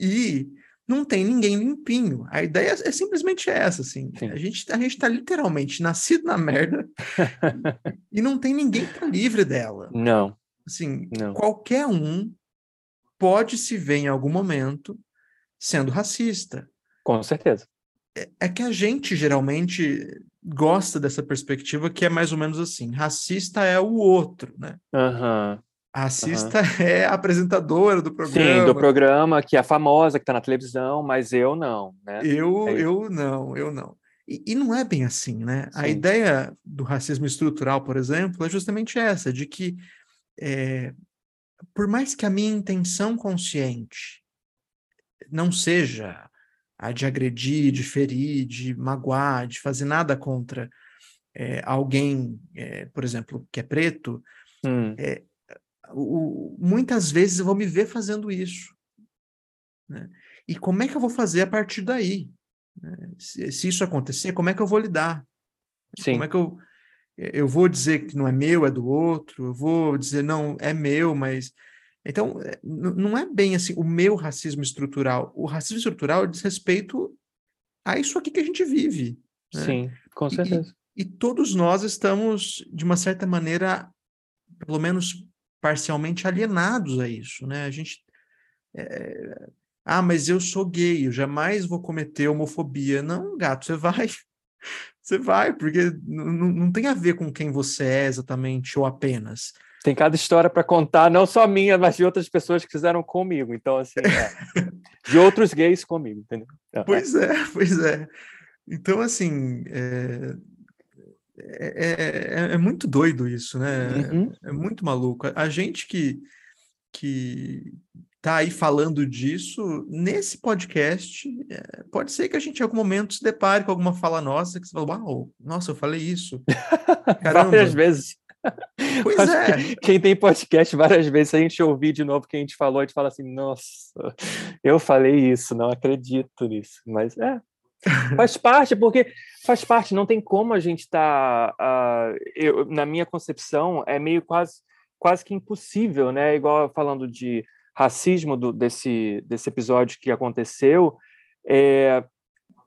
Speaker 2: e não tem ninguém limpinho. A ideia é simplesmente essa, assim. A gente, a gente tá literalmente nascido na merda e não tem ninguém que tá livre dela.
Speaker 1: Não.
Speaker 2: Assim,
Speaker 1: não.
Speaker 2: qualquer um pode se ver em algum momento sendo racista.
Speaker 1: Com certeza.
Speaker 2: É, é que a gente geralmente gosta dessa perspectiva que é mais ou menos assim: racista é o outro, né?
Speaker 1: Aham. Uhum.
Speaker 2: A Cista uhum. é a apresentadora do programa.
Speaker 1: Sim, do programa, que é famosa, que está na televisão, mas eu não, né?
Speaker 2: Eu, é eu não, eu não. E, e, não é bem assim, né? Sim. A ideia do racismo estrutural, por exemplo, é justamente essa, de que é, por mais que a minha intenção consciente não seja a de agredir, de ferir, de magoar, de fazer nada contra é, alguém, é, por exemplo, que é preto,
Speaker 1: hum.
Speaker 2: é, o, muitas vezes eu vou me ver fazendo isso. Né? E como é que eu vou fazer a partir daí? Né? Se, se, isso acontecer, como é que eu vou lidar?
Speaker 1: Sim.
Speaker 2: Como é que eu. Eu vou dizer que não é meu, é do outro, eu vou dizer, não, é meu, mas. Então, é, não é bem assim o meu racismo estrutural. O racismo estrutural diz respeito a isso aqui que a gente vive.
Speaker 1: Né? Sim, com certeza.
Speaker 2: E, e, todos nós estamos, de uma certa maneira, pelo menos parcialmente alienados a isso, né? A gente é... ah, mas eu sou gay, eu jamais vou cometer homofobia. Não, gato, você vai, você vai, porque não tem a ver com quem você é exatamente ou apenas.
Speaker 1: Tem cada história para contar, não só minha, mas de outras pessoas que fizeram comigo. Então, assim, é. de outros gays comigo, entendeu?
Speaker 2: Pois é, pois é. Então, assim, é, é, é, é, muito doido isso, né?
Speaker 1: Uhum.
Speaker 2: É, é, muito maluco. A gente que, que tá aí falando disso, nesse podcast, é, pode ser que a gente em algum momento se depare com alguma fala nossa que você fala, uau, nossa, eu falei isso.
Speaker 1: Várias vezes.
Speaker 2: Pois é.
Speaker 1: Quem tem podcast várias vezes, se a gente ouvir de novo o que a gente falou, a gente fala assim, nossa, eu falei isso, não acredito nisso. Mas é, Faz parte, porque faz parte, não tem como a gente estar. Tá, uh, na minha concepção, é meio quase, quase que impossível, né? Igual falando de racismo do, desse, desse episódio que aconteceu. É,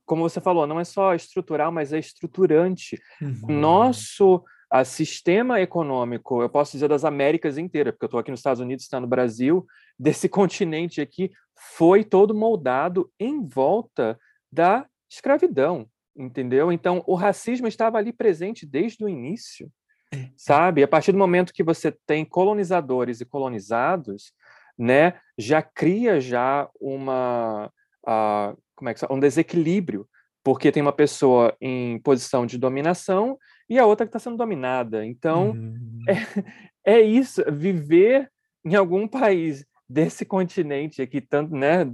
Speaker 1: como você falou, não é só estrutural, mas é estruturante.
Speaker 2: Uhum.
Speaker 1: Nosso a sistema econômico, eu posso dizer das Américas inteiras, porque eu estou aqui nos Estados Unidos, está no Brasil, desse continente aqui, foi todo moldado em volta da escravidão, entendeu? Então, o racismo estava ali presente desde o início,
Speaker 2: é.
Speaker 1: sabe? A partir do momento que você tem colonizadores e colonizados, né, já cria já uma, uh, como é que um desequilíbrio, porque tem uma pessoa em posição de dominação e a outra que está sendo dominada. Então,
Speaker 2: uhum.
Speaker 1: é, é isso, viver em algum país desse continente aqui, tanto, né,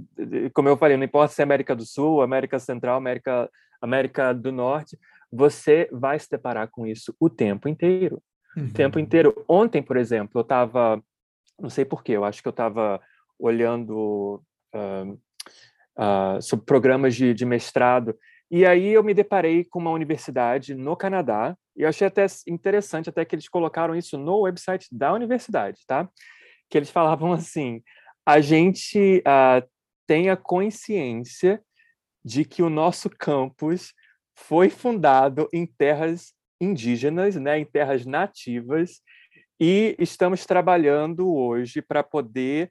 Speaker 1: como eu falei, não importa se é América do Sul, América Central, América, América do Norte, você vai se deparar com isso o tempo inteiro.
Speaker 2: Uhum.
Speaker 1: O tempo inteiro. Ontem, por exemplo, eu estava, não sei porquê, eu acho que eu estava olhando uh, uh, sobre programas de, de mestrado, e aí eu me deparei com uma universidade no Canadá, e eu achei até interessante até que eles colocaram isso no website da universidade, tá? Que eles falavam assim: a gente uh, tem a consciência de que o nosso campus foi fundado em terras indígenas, né, em terras nativas, e estamos trabalhando hoje para poder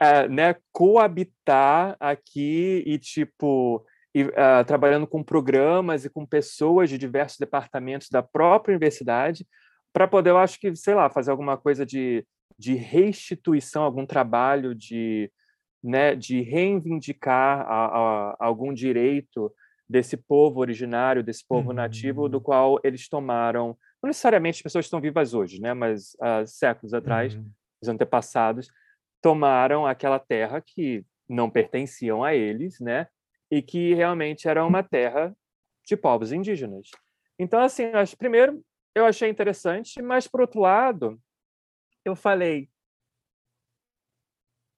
Speaker 1: uh, né, coabitar aqui e tipo e, uh, trabalhando com programas e com pessoas de diversos departamentos da própria universidade para poder, eu acho que, sei lá, fazer alguma coisa de de restituição, algum trabalho de, né, de reivindicar a, a, algum direito desse povo originário, desse povo uhum. nativo, do qual eles tomaram. Não necessariamente as pessoas estão vivas hoje, né, mas há séculos atrás, uhum. os antepassados tomaram aquela terra que não pertenciam a eles, né, e que realmente era uma terra de povos indígenas. Então, assim, acho, primeiro, eu achei interessante, mas, por outro lado, eu falei,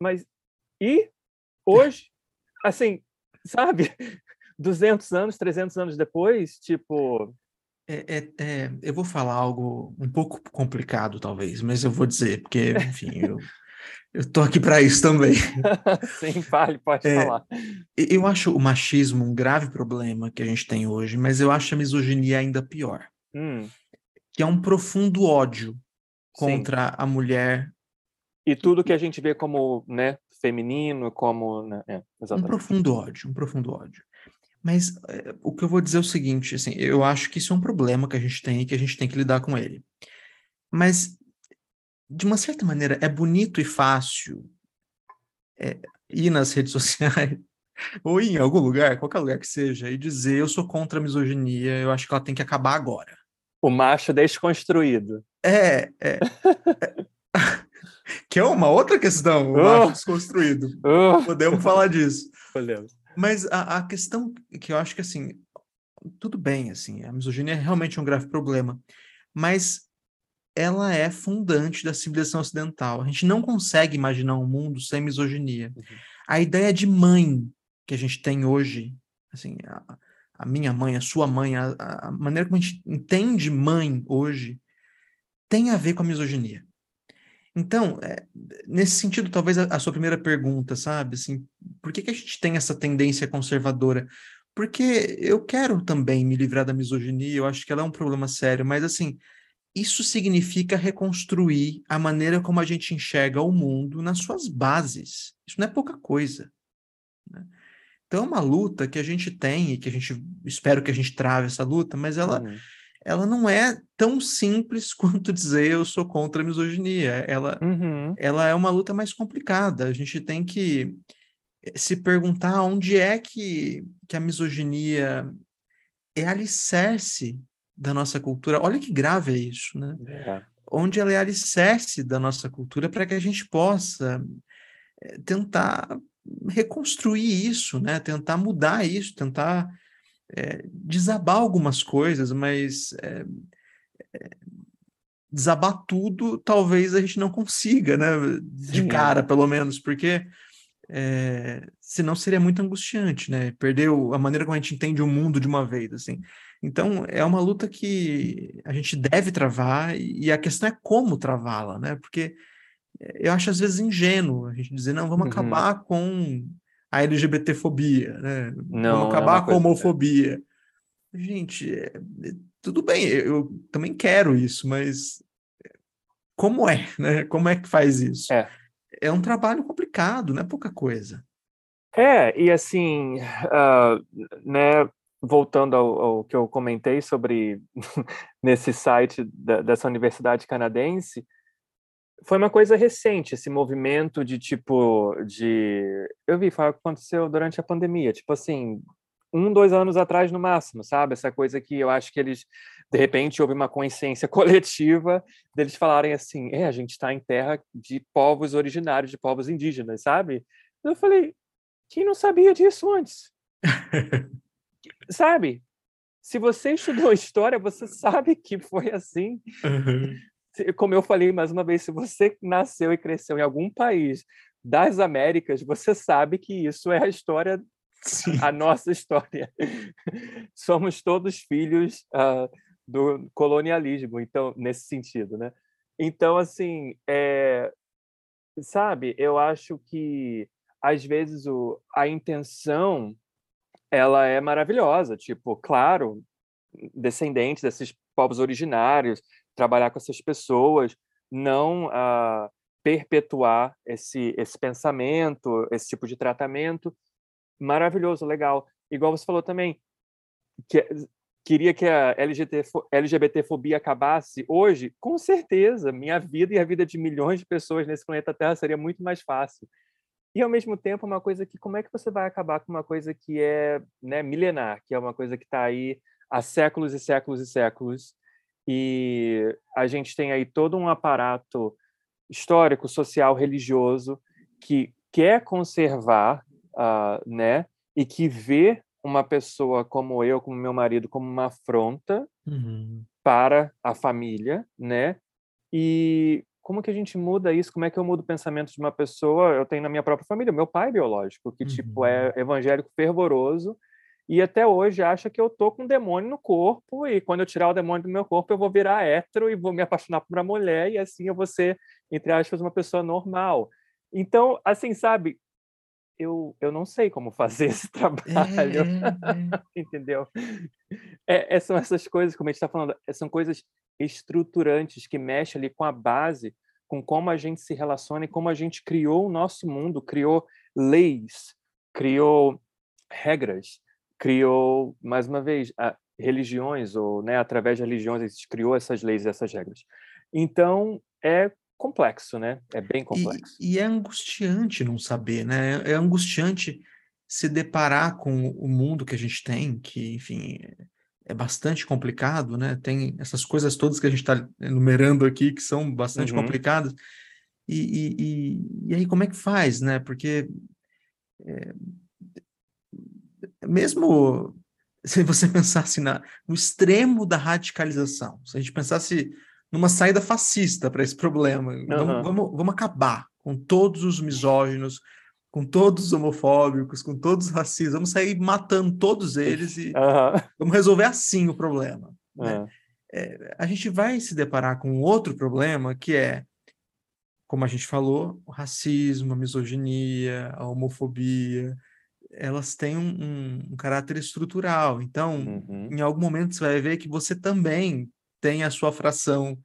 Speaker 1: mas e hoje? Assim, sabe? 200 anos, 300 anos depois, tipo...
Speaker 2: É, é, é, eu vou falar algo um pouco complicado, talvez, mas eu vou dizer, porque, enfim, eu, eu tô aqui para isso também.
Speaker 1: Sim, fale, pode é, falar.
Speaker 2: Eu acho o machismo um grave problema que a gente tem hoje, mas eu acho a misoginia ainda pior. Hum. Que é um profundo ódio contra Sim. a mulher.
Speaker 1: E tudo que a gente vê como né, feminino, como. Né, é,
Speaker 2: um profundo ódio, um profundo ódio. Mas é, o que eu vou dizer é o seguinte: assim, eu acho que isso é um problema que a gente tem e que a gente tem que lidar com ele. Mas de uma certa maneira, é bonito e fácil é, ir nas redes sociais ou em algum lugar, qualquer lugar que seja, e dizer eu sou contra a misoginia, eu acho que ela tem que acabar agora.
Speaker 1: O macho desconstruído.
Speaker 2: É, é, que é uma outra questão, o macho desconstruído. Podemos falar disso.
Speaker 1: Podemos.
Speaker 2: Mas a, a questão que eu acho que assim, tudo bem, assim, a misoginia é realmente um grave problema, mas ela é fundante da civilização ocidental. A gente não consegue imaginar um mundo sem misoginia. Uhum. A ideia de mãe que a gente tem hoje, assim, a, a minha mãe, a sua mãe, a, a, maneira como a gente entende mãe hoje, tem a ver com a misoginia. Então, é, nesse sentido, talvez a, a, sua primeira pergunta, sabe, assim, por que, que a gente tem essa tendência conservadora? Porque eu quero também me livrar da misoginia, eu acho que ela é um problema sério, mas assim, isso significa reconstruir a maneira como a gente enxerga o mundo nas suas bases. Isso não é pouca coisa. Né? Então é uma luta que a gente tem e que a gente espero que a gente trave essa luta, mas ela, uhum. ela não é tão simples quanto dizer eu sou contra a misoginia. Ela, uhum. ela é uma luta mais complicada. A gente tem que eh, se perguntar onde é que, que a misoginia é alicerce da nossa cultura. Olha que grave é isso, né? É. Onde ela é alicerce da nossa cultura para que a gente possa eh, tentar reconstruir isso, né? Tentar mudar isso, tentar é, desabar algumas coisas, mas é, é, desabar tudo talvez a gente não consiga, né? De Sim. cara, pelo menos, porque é, senão seria muito angustiante, né? Perder a maneira como a gente entende o mundo de uma vez, assim. Então, é uma luta que a gente deve travar e a questão é como travá-la, né? Porque eu acho às vezes ingênuo a gente dizer, não, vamos uhum. acabar com a LGBTfobia, né? Não, vamos é acabar é com a homofobia. Gente, é, tudo bem, eu também quero isso, mas como é, né? Como é que faz isso?
Speaker 1: É,
Speaker 2: é um trabalho complicado, não é pouca coisa.
Speaker 1: É, e assim, uh, né, voltando ao, ao, que eu comentei sobre nesse site da, dessa universidade canadense, foi uma coisa recente esse movimento de tipo de eu vi foi aconteceu durante a pandemia tipo assim um dois anos atrás no máximo sabe essa coisa que eu acho que eles de repente houve uma consciência coletiva deles falarem assim é a gente está em terra de povos originários de povos indígenas sabe eu falei quem não sabia disso antes sabe? Se você estudou história, você sabe que foi assim. Uhum. Como eu falei mais uma vez, se você nasceu e cresceu em algum país das Américas, você sabe que isso é a história, Sim. a nossa história. Somos todos filhos uh, do colonialismo, então nesse sentido, né? Então, assim, é, sabe? Eu acho que às vezes o, a intenção ela é maravilhosa. Tipo, claro, descendentes desses povos originários, trabalhar com essas pessoas, não uh, perpetuar esse, esse pensamento, esse tipo de tratamento. Maravilhoso, legal. Igual você falou também, que queria que a LGBTfobia acabasse hoje? Com certeza, minha vida e a vida de milhões de pessoas nesse planeta Terra seria muito mais fácil. E ao mesmo tempo, uma coisa que como é que você vai acabar com uma coisa que é né, milenar, que é uma coisa que está aí há séculos e séculos e séculos, e a gente tem aí todo um aparato histórico, social, religioso que quer conservar, uh, né, e que vê uma pessoa como eu, como meu marido, como uma afronta uhum. para a família, né? E como que a gente muda isso? Como é que eu mudo o pensamento de uma pessoa? Eu tenho na minha própria família, meu pai biológico, que uhum. tipo é uhum. evangélico fervoroso e até hoje acha que eu tô com um demônio no corpo e quando eu tirar o demônio do meu corpo eu vou virar hétero e vou me apaixonar por uma mulher e assim eu vou ser, entre aspas, uma pessoa normal. Então, assim, sabe, eu, eu não sei como fazer esse trabalho, é, é, é. entendeu? É, é, são essas coisas, como a gente está falando, são coisas estruturantes que mexem ali com a base, com como a gente se relaciona e como a gente criou o nosso mundo, criou leis, criou regras, criou, mais uma vez, religiões, ou né, através de religiões, a gente criou essas leis e essas regras. Então, é complexo, né? É bem complexo.
Speaker 2: E, e, é angustiante não saber, né? É angustiante se deparar com o mundo que a gente tem, que, enfim, é bastante complicado, né? Tem essas coisas todas que a gente está enumerando aqui que são bastante uhum. complicadas. E, e, e, e, aí, como é que faz, né? Porque é, mesmo se você pensasse na, no extremo da radicalização, se a gente pensasse numa saída fascista para esse problema. Uhum. Vamos, vamos, vamos acabar com todos os misóginos, com todos os homofóbicos, com todos os racistas. Vamos sair matando todos eles e uhum. vamos resolver assim o problema. Uhum. Né? É, a gente vai se deparar com outro problema que é, como a gente falou, o racismo, a misoginia, a homofobia. Elas têm um, um, um caráter estrutural. Então, uhum. em algum momento você vai ver que você também tem a sua fração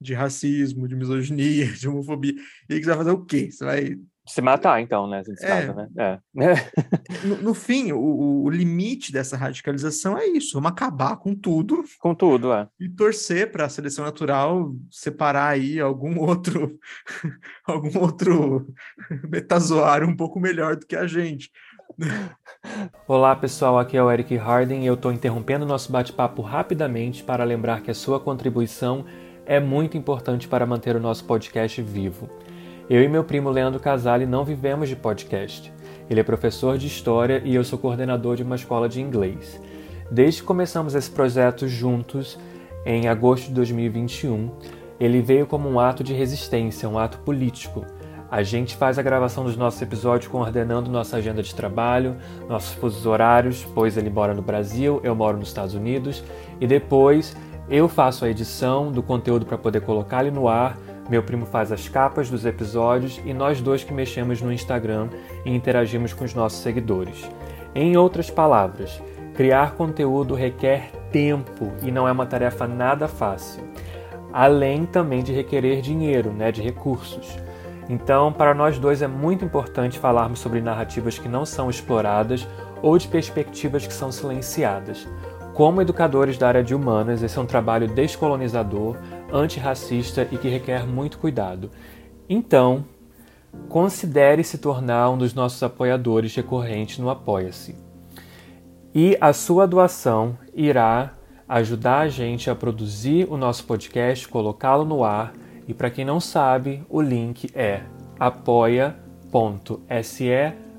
Speaker 2: de racismo, de misoginia, de homofobia. E aí você vai fazer o quê? Você vai
Speaker 1: se matar, então, né? É, caso, né? É.
Speaker 2: no, no, fim, o, o, limite dessa radicalização é isso: vamos acabar com tudo.
Speaker 1: Com tudo, é.
Speaker 2: E torcer para a seleção natural separar aí algum outro, algum outro metazoário um pouco melhor do que a gente.
Speaker 1: Olá pessoal, aqui é o Eric Harden e eu estou interrompendo nosso bate-papo rapidamente para lembrar que a sua contribuição é muito importante para manter o nosso podcast vivo. Eu e meu primo Leandro Casale não vivemos de podcast. Ele é professor de história e eu sou coordenador de uma escola de inglês. Desde que começamos esse projeto juntos, em agosto de 2021, ele veio como um ato de resistência, um ato político a gente faz a gravação dos nossos episódios coordenando nossa agenda de trabalho, nossos fusos horários, pois ele mora no Brasil, eu moro nos Estados Unidos, e depois eu faço a edição do conteúdo para poder colocar ele no ar. Meu primo faz as capas dos episódios e nós dois que mexemos no Instagram e interagimos com os nossos seguidores. Em outras palavras, criar conteúdo requer tempo e não é uma tarefa nada fácil. Além também de requerer dinheiro, né, de recursos. Então, para nós dois é muito importante falarmos sobre narrativas que não são exploradas ou de perspectivas que são silenciadas. Como educadores da área de humanas, esse é um trabalho descolonizador, antirracista e que requer muito cuidado. Então, considere se tornar um dos nossos apoiadores recorrentes no Apoia-se. E a sua doação irá ajudar a gente a produzir o nosso podcast, colocá-lo no ar e para quem não sabe, o link é apoia.se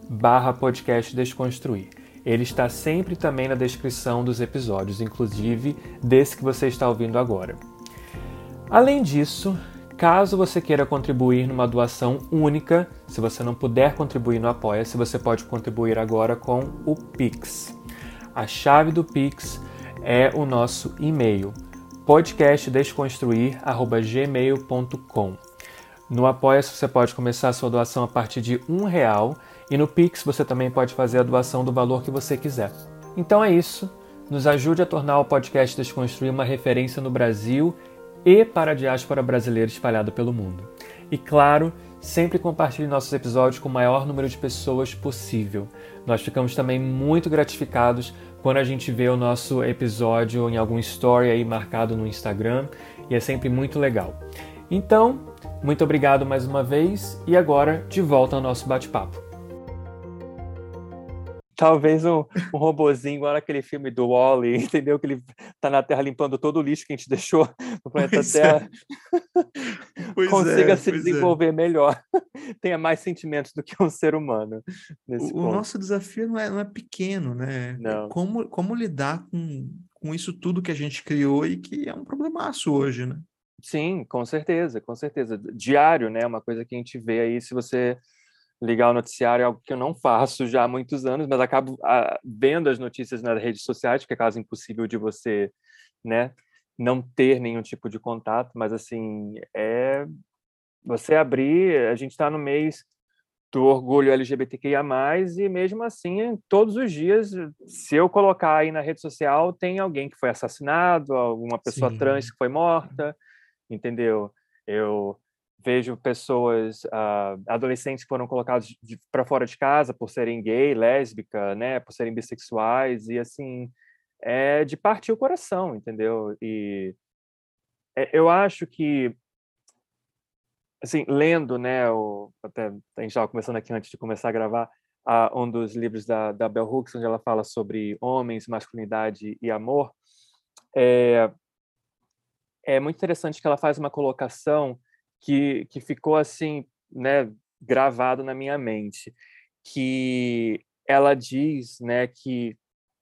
Speaker 1: barra podcast Desconstruir. Ele está sempre também na descrição dos episódios, inclusive desse que você está ouvindo agora. Além disso, caso você queira contribuir numa doação única, se você não puder contribuir no Apoia-se, você pode contribuir agora com o Pix. A chave do Pix é o nosso e-mail podcastdesconstruir.gmail.com. No Apoia-se você pode começar a sua doação a partir de um real e no Pix você também pode fazer a doação do valor que você quiser. Então é isso. Nos ajude a tornar o podcast Desconstruir uma referência no Brasil e para a diáspora brasileira espalhada pelo mundo. E claro, sempre compartilhe nossos episódios com o maior número de pessoas possível. Nós ficamos também muito gratificados quando a gente vê o nosso episódio em algum story aí marcado no Instagram e é sempre muito legal. Então, muito obrigado mais uma vez e agora de volta ao nosso bate-papo. Talvez um, um robozinho, igual naquele filme do Wally, entendeu? Que ele tá na Terra limpando todo o lixo que a gente deixou no planeta pois é. Terra. É. Consiga é, se desenvolver é. melhor. Tenha mais sentimentos do que um ser humano.
Speaker 2: o, o nosso desafio não é, não é pequeno, né? Não. Como, como lidar com, com isso tudo que a gente criou e que é um problemaço hoje, né?
Speaker 1: Sim, com certeza, com certeza. Diário, né? Uma coisa que a gente vê aí, se você ligar o noticiário é algo que eu não faço já há muitos anos, mas acabo ah, vendo as notícias nas redes sociais, porque é quase impossível de você, né, não ter nenhum tipo de contato, mas assim, é você abrir, a gente está no mês do orgulho LGBTQIA+, e mesmo assim, todos os dias, se eu colocar aí na rede social, tem alguém que foi assassinado, alguma pessoa Sim. trans que foi morta, entendeu? Eu vejo pessoas, uh, adolescentes que foram colocados para fora de casa por serem gay, lésbica, né, por serem bissexuais e assim é de partir o coração, entendeu? E é, eu acho que assim lendo, né, o, até a gente estava começando aqui antes de começar a gravar uh, um dos livros da, da Bell Hooks onde ela fala sobre homens, masculinidade e amor, é, é muito interessante que ela faz uma colocação que, que ficou assim, né, gravado na minha mente, que ela diz, né, que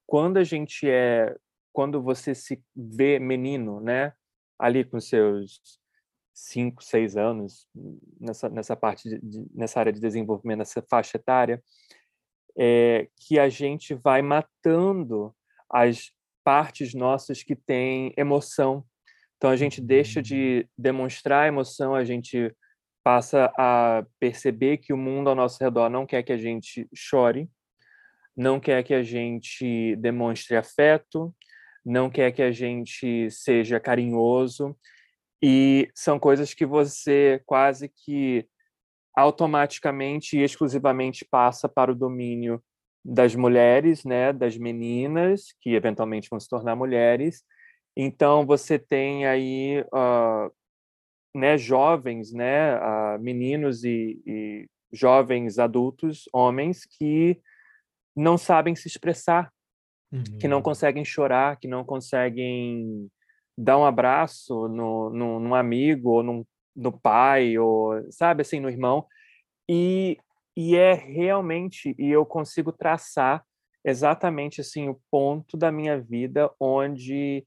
Speaker 1: quando a gente é, quando você se vê menino, né, ali com seus cinco, seis anos nessa nessa parte de, de, nessa área de desenvolvimento, nessa faixa etária, é, que a gente vai matando as partes nossas que têm emoção, então a gente deixa de demonstrar emoção, a gente passa a perceber que o mundo ao nosso redor não quer que a gente chore, não quer que a gente demonstre afeto, não quer que a gente seja carinhoso, e são coisas que você quase que automaticamente e exclusivamente passa para o domínio das mulheres, né, das meninas que eventualmente vão se tornar mulheres, então você tem aí uh, né, jovens, né, uh, meninos e, e, jovens adultos, homens que não sabem se expressar, uhum. que não uhum. conseguem chorar, que não conseguem dar um abraço no, no, num amigo ou num, no pai ou sabe assim no irmão e, e é realmente e eu consigo traçar exatamente assim o ponto da minha vida onde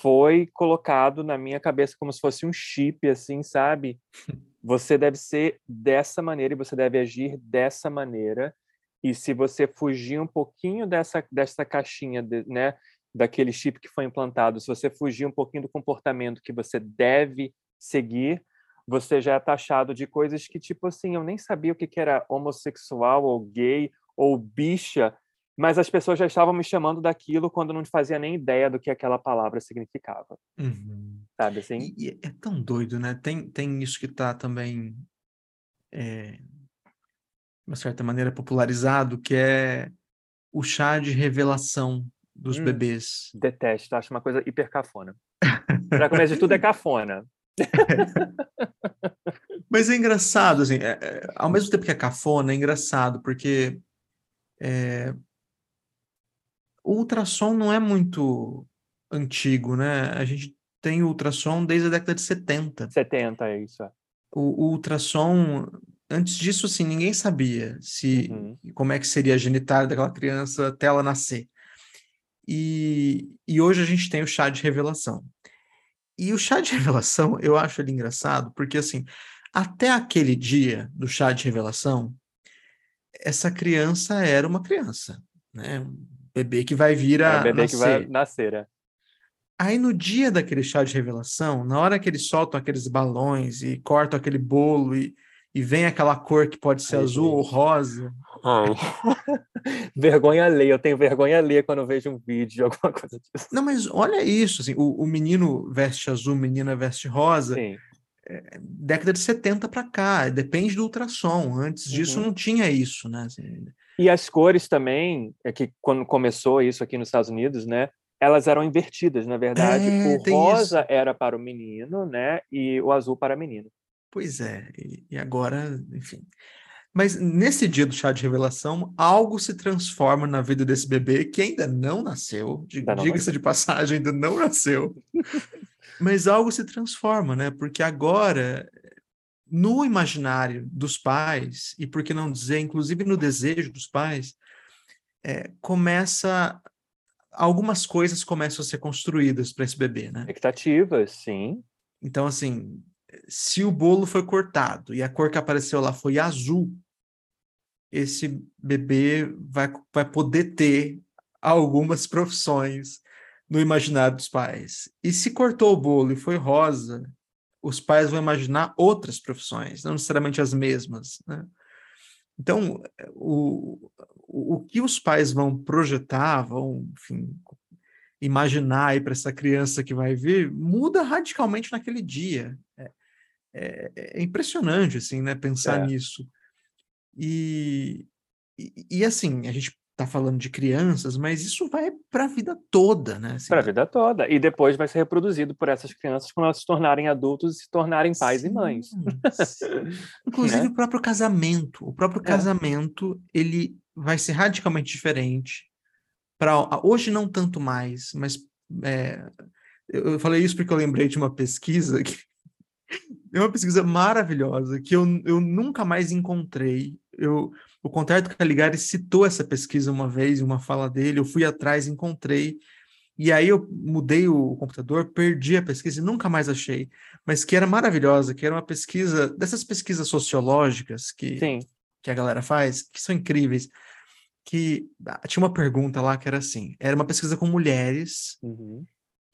Speaker 1: foi colocado na minha cabeça como se fosse um chip, assim, sabe? Você deve ser dessa maneira e você deve agir dessa maneira. E se você fugir um pouquinho dessa, dessa caixinha, de, né, daquele chip que foi implantado, se você fugir um pouquinho do comportamento que você deve seguir, você já é taxado de coisas que, tipo assim, eu nem sabia o que, que era homossexual ou gay ou bicha, mas as pessoas já estavam me chamando daquilo quando não fazia nem ideia do que aquela palavra significava. Uhum. Sabe assim?
Speaker 2: E, e, é tão doido, né? Tem, tem isso que está também, é, de uma certa maneira, popularizado, que é o chá de revelação dos hum, bebês.
Speaker 1: Detesto, acho uma coisa hiper cafona. Para começar de tudo é cafona.
Speaker 2: Mas é engraçado, assim, é, é, ao mesmo tempo que é cafona, é engraçado, porque é, o ultrassom não é muito antigo, né? A gente tem ultrassom desde a década de 70.
Speaker 1: 70, é isso. É.
Speaker 2: O, o ultrassom, antes disso, assim, ninguém sabia se uhum. como é que seria a genitália daquela criança até ela nascer. E, e hoje a gente tem o chá de revelação. E o chá de revelação, eu acho ele engraçado, porque assim, até aquele dia do chá de revelação, essa criança era uma criança, né? Bebê que vai vir a. É, bebê nascer. que vai
Speaker 1: nascer, é.
Speaker 2: Aí no dia daquele chá de revelação, na hora que eles soltam aqueles balões e cortam aquele bolo e, e vem aquela cor que pode ser Ai, azul gente. ou rosa.
Speaker 1: Vergonha alheia, eu tenho vergonha alheia quando eu vejo um vídeo de alguma coisa disso.
Speaker 2: Não, mas olha isso, assim, o, o menino veste azul, menina veste rosa. Sim. é, década de 70 para cá, depende do ultrassom. Antes disso uhum. não tinha isso, né? Assim,
Speaker 1: e as cores também, é que quando começou isso aqui nos Estados Unidos, né? Elas eram invertidas, na verdade. É, o rosa isso. era para o menino, né? E o azul para a menina.
Speaker 2: Pois é, e agora, enfim. Mas nesse dia do chá de revelação, algo se transforma na vida desse bebê que ainda não nasceu, diga-se de passagem, ainda não nasceu. Mas algo se transforma, né? Porque agora, no imaginário dos pais, e por que não dizer, inclusive no desejo dos pais, é, começa. Algumas coisas começam a ser construídas para esse bebê, né?
Speaker 1: Expectativas, sim.
Speaker 2: Então, assim, se o bolo foi cortado e a cor que apareceu lá foi azul, esse bebê vai, vai poder ter algumas profissões no imaginário dos pais. E se cortou o bolo e foi rosa, os pais vão imaginar outras profissões, não necessariamente as mesmas. Né? Então, o, o, que os pais vão projetar, vão, enfim, imaginar para essa criança que vai vir, muda radicalmente naquele dia. É, é, é impressionante, assim, né, pensar é. nisso. E, e, e, assim, a gente está falando de crianças, mas isso vai para a vida toda, né? Assim,
Speaker 1: para a vida toda. E depois vai ser reproduzido por essas crianças quando elas se tornarem adultos e se tornarem pais sim, e mães.
Speaker 2: Inclusive né? o próprio casamento. O próprio é. casamento, ele vai ser radicalmente diferente. Pra, hoje não tanto mais, mas é, eu falei isso porque eu lembrei de uma pesquisa que é uma pesquisa maravilhosa que eu, eu nunca mais encontrei. Eu, o Contato Caligari citou essa pesquisa uma vez, uma fala dele, eu fui atrás, encontrei, e aí eu mudei o computador, perdi a pesquisa e nunca mais achei, mas que era maravilhosa, que era uma pesquisa, dessas pesquisas sociológicas que, Sim. que a galera faz, que são incríveis, que ah, tinha uma pergunta lá que era assim, era uma pesquisa com mulheres, uhum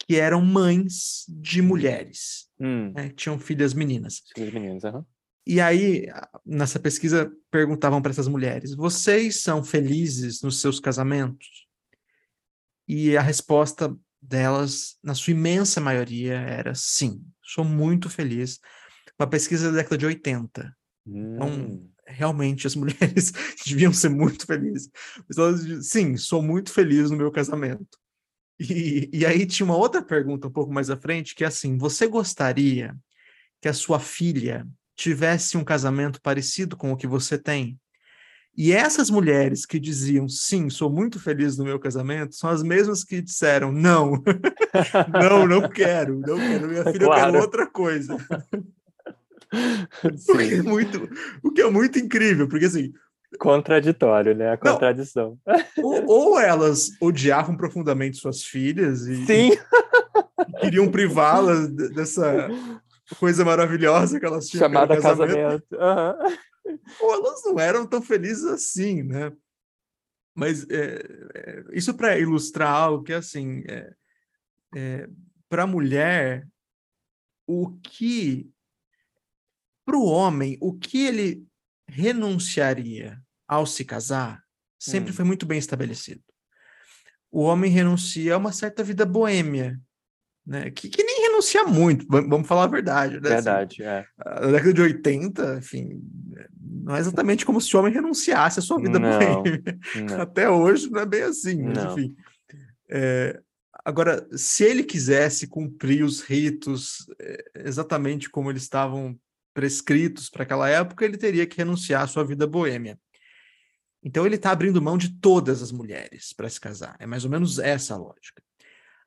Speaker 2: que eram mães de hum. mulheres, hum. né, que tinham filhas meninas.
Speaker 1: Filhas meninas, uhum.
Speaker 2: E aí, nessa pesquisa, perguntavam para essas mulheres: vocês são felizes nos seus casamentos? E a resposta delas, na sua imensa maioria, era sim, sou muito feliz. Uma pesquisa da década de 80. Então, hum. Então, realmente, as mulheres deviam ser muito felizes. Elas, sim, sou muito feliz no meu casamento. E, e aí tinha uma outra pergunta um pouco mais à frente, que é assim: você gostaria que a sua filha tivesse um casamento parecido com o que você tem? E essas mulheres que diziam sim, sou muito feliz no meu casamento, são as mesmas que disseram não, não, não quero, não quero, minha filha claro. quer outra coisa. o, que é muito, o que é muito incrível, porque assim,
Speaker 1: Contraditório, né? A contradição.
Speaker 2: Ou, ou, elas odiavam profundamente suas filhas e,
Speaker 1: Sim.
Speaker 2: e queriam privá-las dessa coisa maravilhosa que elas tinham.
Speaker 1: Chamada casamento. casamento. Uhum.
Speaker 2: Ou elas não eram tão felizes assim, né? Mas é, é, isso para ilustrar algo que, assim, é, é para a mulher, o que. Para o homem, o que ele renunciaria ao se casar sempre hum. foi muito bem estabelecido. O homem renuncia a uma certa vida boêmia, né? Que, que nem renuncia muito, vamos falar a verdade. Né?
Speaker 1: Assim, verdade, assim, é.
Speaker 2: Na década de 80, enfim, não é exatamente como se o homem renunciasse à sua vida não, boêmia. Não. Até hoje não é bem assim, mas não. enfim. É, agora, se ele quisesse cumprir os ritos é, exatamente como eles estavam prescritos para aquela época, ele teria que renunciar à sua vida boêmia. Então ele está abrindo mão de todas as mulheres para se casar. É mais ou menos essa a lógica.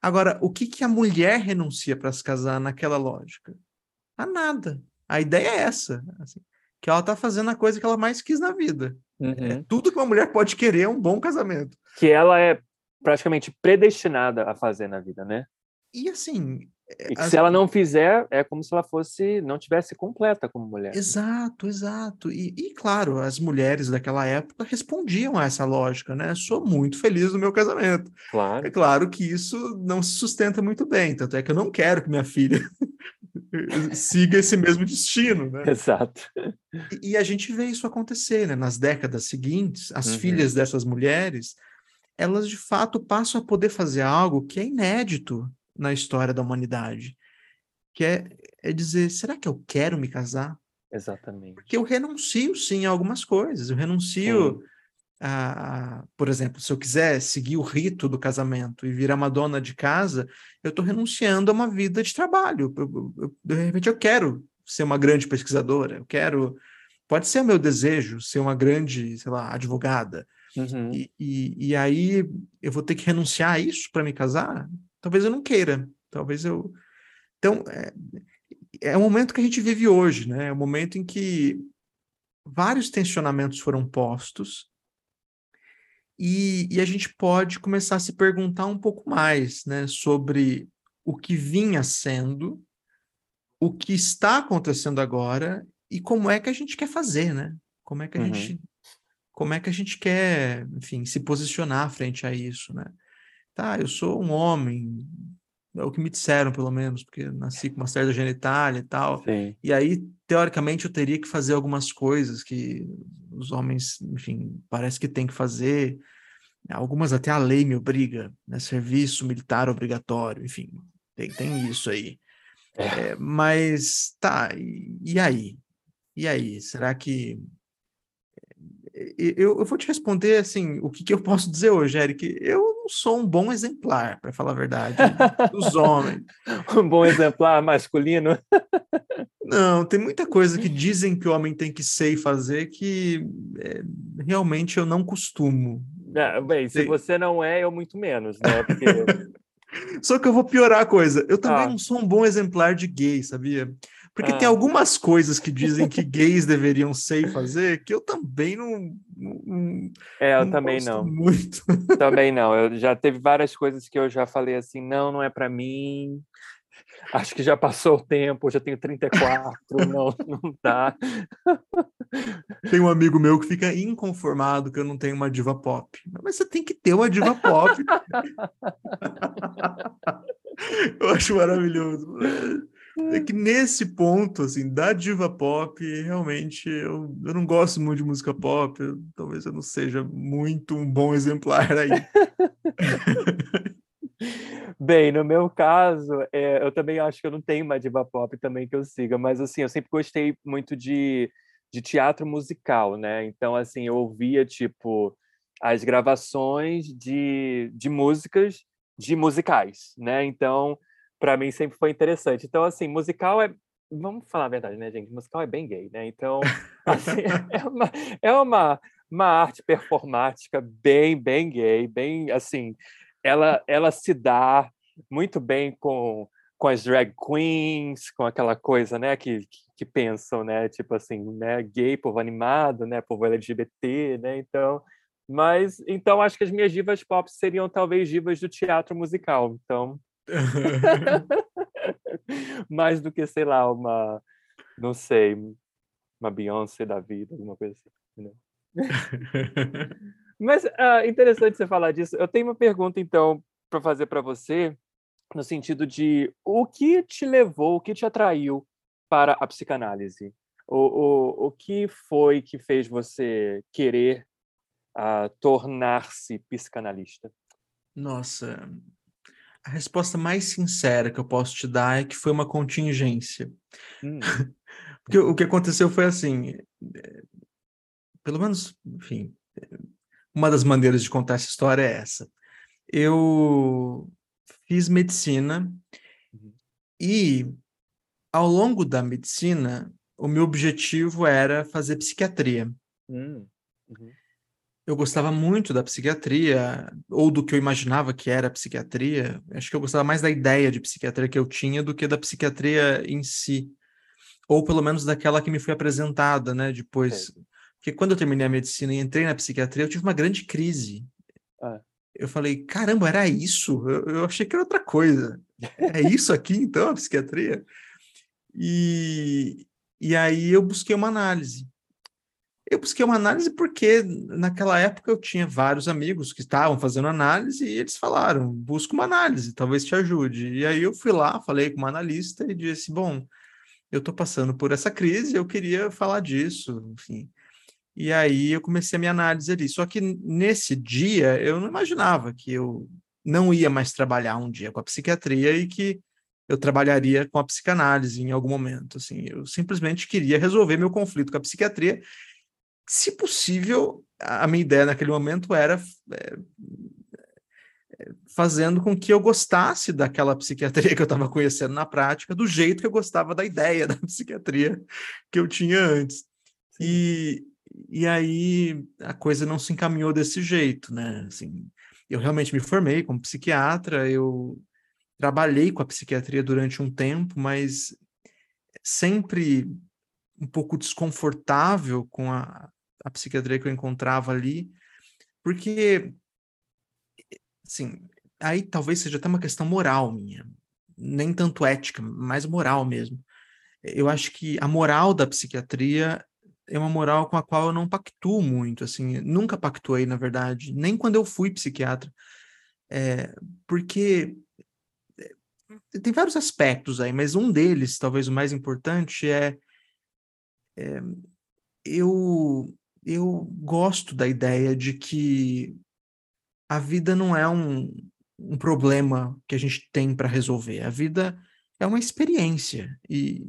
Speaker 2: Agora, o que, que a mulher renuncia para se casar naquela lógica? A nada. A ideia é essa. Assim, que ela está fazendo a coisa que ela mais quis na vida. É uhum. É, tudo que uma mulher pode querer é um bom casamento.
Speaker 1: Que ela é praticamente predestinada a fazer na vida, né?
Speaker 2: E assim,
Speaker 1: e que As... se ela não fizer, é como se ela fosse, não tivesse completa como mulher.
Speaker 2: Exato, exato. E, e, claro, as mulheres daquela época respondiam a essa lógica, né? Sou muito feliz no meu casamento.
Speaker 1: Claro.
Speaker 2: É claro que isso não se sustenta muito bem, tanto é que eu não quero que minha filha siga esse mesmo destino, né?
Speaker 1: Exato.
Speaker 2: E, e, a gente vê isso acontecer, né? Nas décadas seguintes, as uhum. filhas dessas mulheres, elas de fato passam a poder fazer algo que é inédito na história da humanidade, que é, é dizer, será que eu quero me casar?
Speaker 1: Exatamente.
Speaker 2: Porque eu renuncio, sim, a algumas coisas. Eu renuncio a, a, por exemplo, se eu quiser seguir o rito do casamento e virar uma dona de casa, eu estou renunciando a uma vida de trabalho. Eu, eu, de repente, eu quero ser uma grande pesquisadora, eu quero. Pode ser o meu desejo ser uma grande, sei lá, advogada. Uhum. E, e, e, aí eu vou ter que renunciar a isso para me casar? Talvez eu não queira. Talvez eu. Então, é, é o momento que a gente vive hoje, né? É o momento em que vários tensionamentos foram postos e, e, a gente pode começar a se perguntar um pouco mais né, sobre o que vinha sendo, o que está acontecendo agora e como é que a gente quer fazer, né? Como é que a uhum. gente como é que a gente quer, enfim, se posicionar frente a isso, né? Tá, eu sou um homem, é o que me disseram, pelo menos, porque nasci com uma certa genitália e tal. Sim. E aí, teoricamente, eu teria que fazer algumas coisas que os homens, enfim, parece que tem que fazer. Algumas até a lei me obriga, né? Serviço militar obrigatório, enfim, tem, tem isso aí. É. É, mas, tá, e, e aí? E aí? Será que eu, eu, vou te responder assim, o que, que, eu posso dizer hoje, Eric? Eu não sou um bom exemplar, para falar a verdade, dos homens.
Speaker 1: um bom exemplar masculino?
Speaker 2: não, tem muita coisa que dizem que o homem tem que ser e fazer que é, realmente eu não costumo.
Speaker 1: É, bem, se você não é, eu muito menos, né? Porque...
Speaker 2: Só que eu vou piorar a coisa. Eu também ah. não sou um bom exemplar de gay, sabia? Porque ah. tem algumas coisas que dizem que gays deveriam ser e fazer que eu também não. não
Speaker 1: é, eu não também não.
Speaker 2: Muito.
Speaker 1: Também não. Eu já teve várias coisas que eu já falei assim: não, não é para mim. Acho que já passou o tempo, já tenho 34, não, não dá.
Speaker 2: Tem um amigo meu que fica inconformado que eu não tenho uma diva pop. Mas você tem que ter uma diva pop. eu acho maravilhoso. É que nesse ponto, assim, da diva pop, realmente eu, eu não gosto muito de música pop. Eu, talvez eu não seja muito um bom exemplar aí.
Speaker 1: Bem, no meu caso, é, eu também acho que eu não tenho uma diva pop também que eu siga, mas assim, eu sempre gostei muito de, de teatro musical, né? Então, assim, eu ouvia, tipo, as gravações de, de músicas de musicais, né? Então, para mim sempre foi interessante. Então, assim, musical é. Vamos falar a verdade, né, gente? Musical é bem gay, né? Então, assim, é, uma, é uma, uma arte performática bem, bem gay, bem, assim, ela, ela se dá muito bem com, com as drag queens, com aquela coisa, né, que, que, pensam, né, tipo assim, né, gay, povo animado, né, povo LGBT, né, então, mas, então, acho que as minhas divas pop seriam talvez divas do teatro musical, então, Mais do que, sei lá, uma, não sei, uma Beyoncé da vida, alguma coisa assim. Mas uh, interessante você falar disso. Eu tenho uma pergunta, então, para fazer para você, no sentido de o que te levou, o que te atraiu para a psicanálise? O, o, o que foi que fez você querer uh, tornar-se psicanalista?
Speaker 2: Nossa, a resposta mais sincera que eu posso te dar é que foi uma contingência. Hum. Porque o que aconteceu foi assim, é, pelo menos, enfim, uma das maneiras de contar essa história é essa. Eu fiz medicina uhum. e ao longo da medicina, o meu objetivo era fazer psiquiatria. Hum. Uhum eu gostava muito da psiquiatria, ou do que eu imaginava que era psiquiatria. Acho que eu gostava mais da ideia de psiquiatria que eu tinha do que da psiquiatria em si. Ou pelo menos daquela que me foi apresentada, né? Depois. É. Porque quando eu terminei a medicina e entrei na psiquiatria, eu tive uma grande crise. Ah. Eu falei, caramba, era isso? Eu, eu achei que era outra coisa. É isso aqui, então, a psiquiatria? E, e aí eu busquei uma análise. Eu busquei uma análise porque naquela época eu tinha vários amigos que estavam fazendo análise e eles falaram: busca uma análise, talvez te ajude. E aí eu fui lá, falei com uma analista e disse: bom, eu estou passando por essa crise, eu queria falar disso, enfim. E aí eu comecei a minha análise ali. Só que nesse dia eu não imaginava que eu não ia mais trabalhar um dia com a psiquiatria e que eu trabalharia com a psicanálise em algum momento. Assim, eu simplesmente queria resolver meu conflito com a psiquiatria. Se possível, a minha ideia naquele momento era é, fazendo com que eu gostasse daquela psiquiatria que eu estava conhecendo na prática, do jeito que eu gostava da ideia da psiquiatria que eu tinha antes. E, e aí a coisa não se encaminhou desse jeito, né? Assim, eu realmente me formei como psiquiatra, eu trabalhei com a psiquiatria durante um tempo, mas sempre um pouco desconfortável com a, a psiquiatria que eu encontrava ali, porque assim, aí talvez seja até uma questão moral minha, nem tanto ética, mas moral mesmo. Eu acho que a moral da psiquiatria é uma moral com a qual eu não pactuo muito, assim, nunca pactuei, na verdade, nem quando eu fui psiquiatra, é, porque eh, tem vários aspectos aí, mas um deles, talvez o mais importante, é, é eu, eu gosto da ideia de que a vida não é um, um problema que a gente tem para resolver. A vida é uma experiência. E,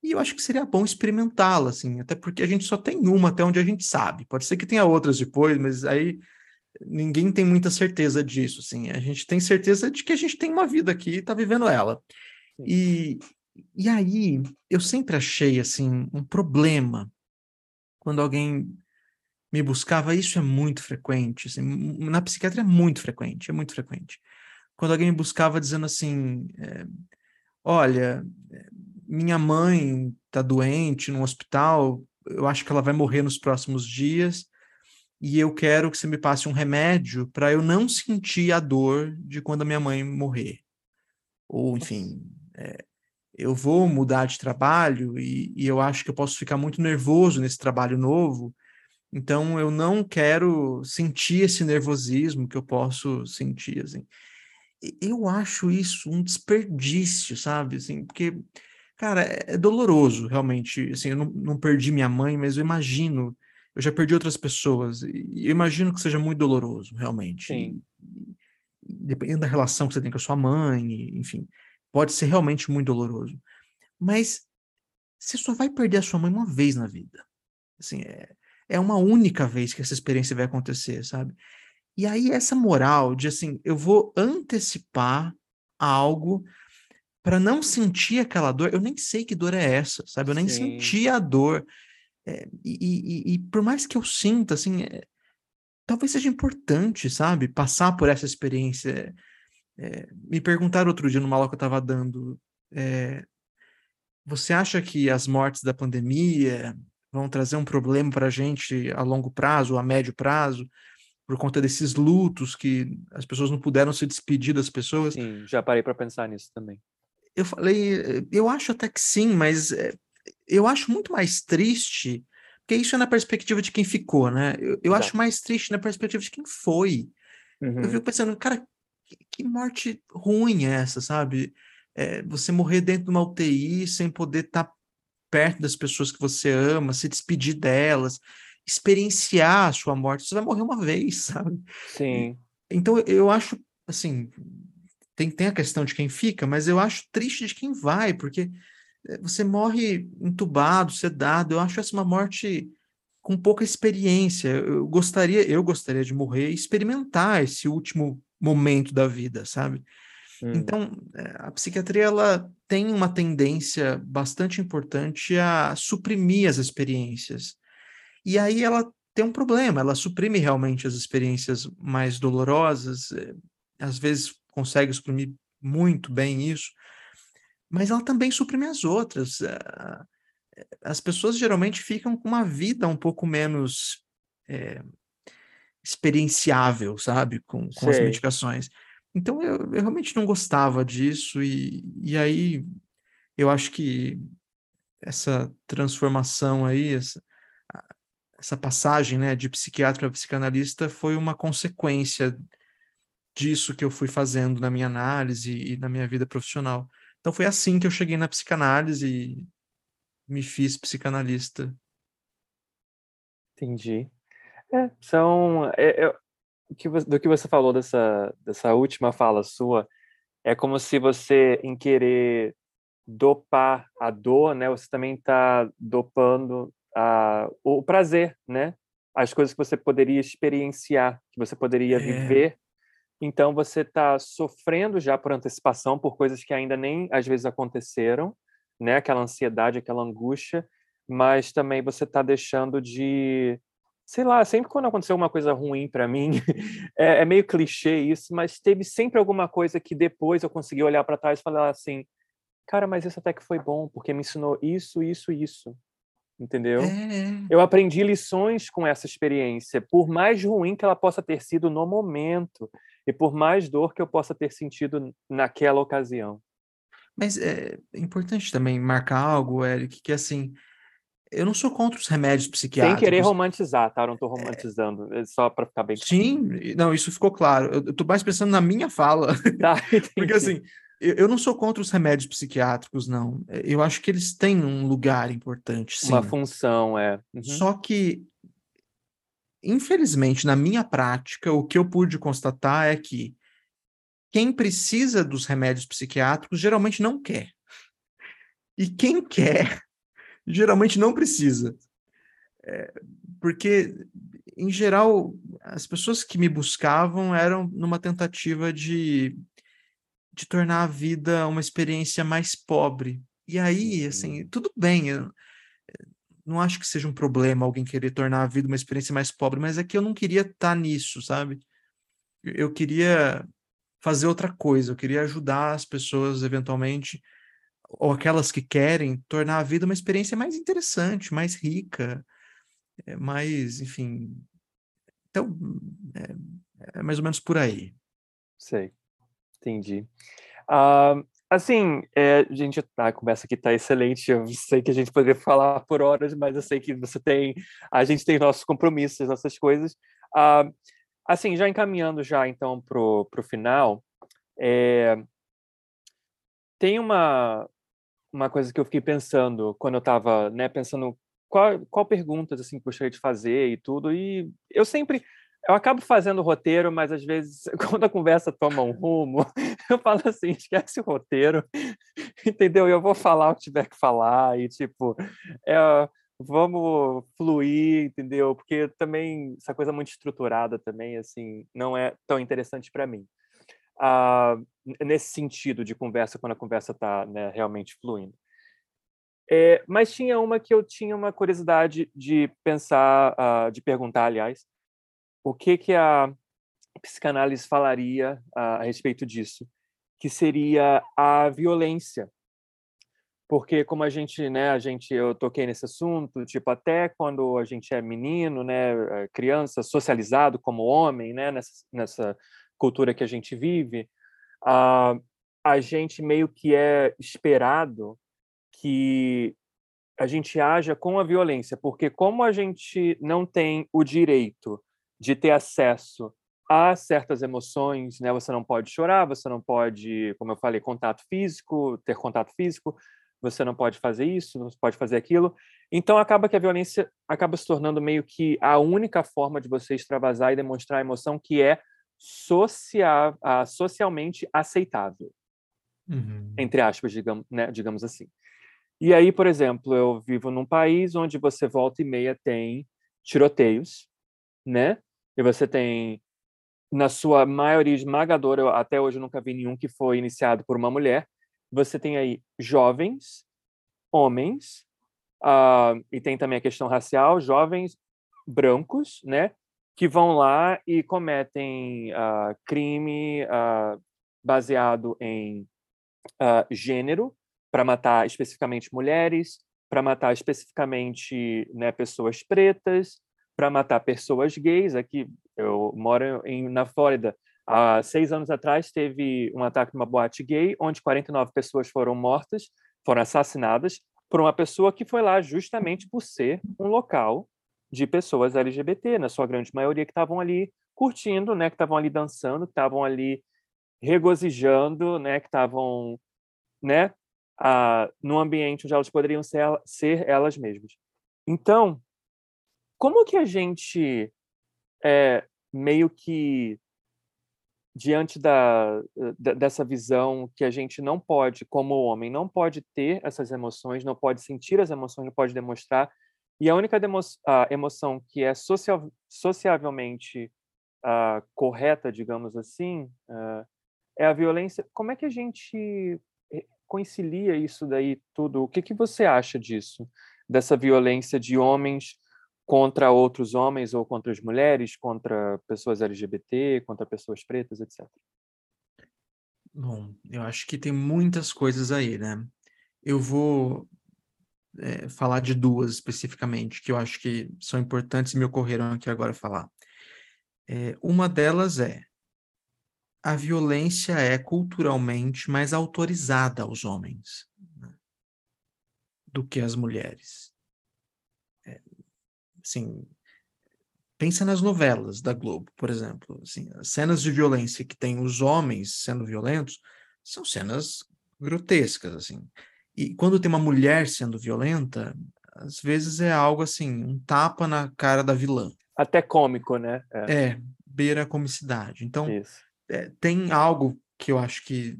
Speaker 2: e eu acho que seria bom experimentá-la, assim, até porque a gente só tem uma até onde a gente sabe. Pode ser que tenha outras depois, mas aí ninguém tem muita certeza disso, assim. A gente tem certeza de que a gente tem uma vida aqui e está vivendo ela. E, e aí, eu sempre achei, assim, um problema quando alguém me buscava, isso é muito frequente, assim, na psiquiatria é muito frequente, é muito frequente. Quando alguém me buscava dizendo assim, é, olha, minha mãe está doente no hospital, eu acho que ela vai morrer nos próximos dias, e eu quero que você me passe um remédio para eu não sentir a dor de quando a minha mãe morrer. Ou, enfim, é, eu vou mudar de trabalho e, e, eu acho que eu posso ficar muito nervoso nesse trabalho novo, então, eu não quero sentir esse nervosismo que eu posso sentir, assim. Eu acho isso um desperdício, sabe? Assim, porque, cara, é, é doloroso, realmente. Assim, eu não, não perdi minha mãe, mas eu imagino, eu já perdi outras pessoas, e eu imagino que seja muito doloroso, realmente.
Speaker 1: Sim.
Speaker 2: dependendo da relação que você tem com a sua mãe, enfim, pode ser realmente muito doloroso. Mas você só vai perder a sua mãe uma vez na vida. Assim, é, é uma única vez que essa experiência vai acontecer, sabe? E aí essa moral de assim, eu vou antecipar algo para não sentir aquela dor, eu nem sei que dor é essa, sabe? Eu nem Sim. senti a dor. É, e, e, e, por mais que eu sinta, assim, é, talvez seja importante, sabe? Passar por essa experiência. É, me perguntaram outro dia numa aula que eu estava dando, você acha que as mortes da pandemia, vão trazer um problema para a gente a longo prazo, a médio prazo, por conta desses lutos que as pessoas não puderam se despedir das pessoas.
Speaker 1: Sim, já parei para pensar nisso também.
Speaker 2: Eu falei, eu acho até que sim, mas eh, eu acho muito mais triste, porque isso é na perspectiva de quem ficou, né? Eu, eu acho mais triste na perspectiva de quem foi. Uhum. Eu fico pensando, cara, que, que morte ruim é essa, sabe? É, você morrer dentro de uma UTI sem poder estar tá perto das pessoas que você ama, se despedir delas, experienciar a sua morte. Você vai morrer uma vez, sabe?
Speaker 1: Sim.
Speaker 2: Então eu acho, assim, tem, tem a questão de quem fica, mas eu acho triste de quem vai, porque eh, você morre entubado, sedado. Eu acho essa uma morte com pouca experiência. Eu gostaria, eu gostaria de morrer e experimentar esse último momento da vida, sabe? Hum. Então, eh, a psiquiatria ela tem uma tendência bastante importante a suprimir as experiências. E aí ela tem um problema, ela suprime realmente as experiências mais dolorosas, eh, às vezes consegue suprimir muito bem isso, mas ela também suprime as outras. Eh, as pessoas geralmente ficam com uma vida um pouco menos é, experienciável, sabe, com, com as medicações. Então eu, eu, realmente não gostava disso, e, e aí eu acho que essa transformação aí, essa, essa passagem né, de psiquiatra para psicanalista foi uma consequência disso que eu fui fazendo na minha análise e na minha vida profissional. Então foi assim que eu cheguei na psicanálise e me fiz psicanalista.
Speaker 1: Entendi. É, são. É, que, do que você falou dessa, dessa última fala sua, é como se você, em querer dopar a dor, né, você também está dopando a, o prazer, né? As coisas que você poderia experienciar, que você poderia é. viver. Então você está sofrendo já por antecipação por coisas que ainda nem às vezes aconteceram, né? Aquela ansiedade, aquela angústia, mas também você está deixando de sei lá, sempre quando aconteceu uma coisa ruim para mim, é, é, meio clichê isso, mas teve sempre alguma coisa que depois eu consegui olhar para trás e falar assim, cara, mas isso até que foi bom, porque me ensinou isso, isso, isso. Entendeu? É. Eu aprendi lições com essa experiência, por mais ruim que ela possa ter sido no momento e por mais dor que eu possa ter sentido naquela ocasião.
Speaker 2: Mas é importante também marcar algo, Eric, que assim, eu não sou contra os remédios psiquiátricos.
Speaker 1: Sem querer romantizar, tá? Eu não é. romantizando, é... só para ficar bem
Speaker 2: Sim, não, isso ficou claro. Eu estou mais pensando na minha fala. Tá, Porque assim, eu não sou contra os remédios psiquiátricos, não. Eu acho que eles têm um lugar importante, sim.
Speaker 1: Uma função, é.
Speaker 2: Uhum. Só que, infelizmente, na minha prática, o que eu pude constatar é que quem precisa dos remédios psiquiátricos geralmente não quer. E quem quer, geralmente não precisa. É, porque, em geral, as pessoas que me buscavam eram numa tentativa de de tornar a vida uma experiência mais pobre. E aí, assim, uhum. tudo bem, eu não acho que seja um problema alguém querer tornar a vida uma experiência mais pobre, mas é que eu não queria estar tá nisso, sabe? Eu queria fazer outra coisa, eu queria ajudar as pessoas, eventualmente, ou aquelas que querem, tornar a vida uma experiência mais interessante, mais rica, eh, mais, enfim. Então, é, é mais ou menos por aí.
Speaker 1: Sei. Entendi. Uh, assim, é, gente, a conversa aqui está excelente. Eu sei que a gente poderia falar por horas, mas eu sei que você tem, a gente tem nossos compromissos, nossas coisas. Uh, assim, já encaminhando já então pro pro final, é, tem uma uma coisa que eu fiquei pensando quando eu estava, né, pensando qual, qual perguntas assim gostaria de fazer e tudo. E eu sempre eu acabo fazendo o roteiro, mas às vezes, quando a conversa toma um rumo, eu falo assim: esquece o roteiro, entendeu? Eu vou falar o que tiver que falar, e tipo, é, vamos fluir, entendeu? Porque também, essa coisa muito estruturada também, assim, não é tão interessante para mim. Ah, nesse sentido de conversa, quando a conversa está né, realmente fluindo. É, mas tinha uma que eu tinha uma curiosidade de pensar, uh, de perguntar, aliás, o que que a psicanálise falaria a, a respeito disso? Que seria a violência. Porque como a gente, né, a gente eu toquei nesse assunto, tipo até quando a gente é menino, né, é criança, socializado como homem, né, nessa, nessa cultura que a gente vive, a, a gente meio que é esperado que a gente haja com a violência, porque como a gente não tem o direito de ter acesso a certas emoções, né? Você não pode chorar, você não pode, como eu falei, contato físico, ter contato físico, você não pode fazer isso, não pode fazer aquilo. Então acaba que a violência acaba se tornando meio que a única forma de você extravasar e demonstrar emoção que é social, uh, socialmente aceitável, uhum. entre aspas, digamos, né, digamos assim. E aí, por exemplo, eu vivo num país onde você volta e meia tem tiroteios, né? E você tem, na sua maioria esmagadora, eu, até hoje eu nunca vi nenhum que foi iniciado por uma mulher. Você tem aí jovens, homens, uh, e tem também a questão racial, jovens brancos, né? Que vão lá e cometem uh, crime uh, baseado em gênero, para matar especificamente mulheres, para matar especificamente né, pessoas pretas, para matar pessoas gays. Aqui, eu moro em, na Flórida. Há seis anos atrás, teve um ataque numa boate gay, onde 49 pessoas foram mortas, foram assassinadas por uma pessoa que foi lá justamente por ser um local de pessoas LGBT, na sua grande maioria, que estavam ali curtindo, né, que estavam ali dançando, que estavam ali regozijando, né, que estavam, né, ah, num ambiente onde elas poderiam ser, ser elas mesmas. Então, como que a gente é, meio que diante da, dessa visão que a gente não pode, como homem, não pode ter essas emoções, não pode sentir as emoções, não pode demonstrar, e a única a emoção que é social, sociavelmente uh, correta, digamos assim, uh, é a violência. Como é que a gente concilia isso daí tudo? O que, que você acha disso? Dessa violência de homens contra outros homens ou contra as mulheres, contra pessoas LGBT, contra pessoas pretas, etc.
Speaker 2: Bom, eu acho que tem muitas coisas aí, né? Eu vou é, falar de duas especificamente, que eu acho que são importantes e me ocorreram aqui agora falar. É, uma delas é a violência é culturalmente mais autorizada aos homens né, do que às mulheres. É, assim, pensa nas novelas da Globo, por exemplo. Assim, as cenas de violência que tem os homens sendo violentos são cenas grotescas, assim. E quando tem uma mulher sendo violenta, às vezes é algo assim, um tapa na cara da vilã.
Speaker 1: Até cômico, né?
Speaker 2: É, é beira a comicidade. Então, é, tem algo que eu acho que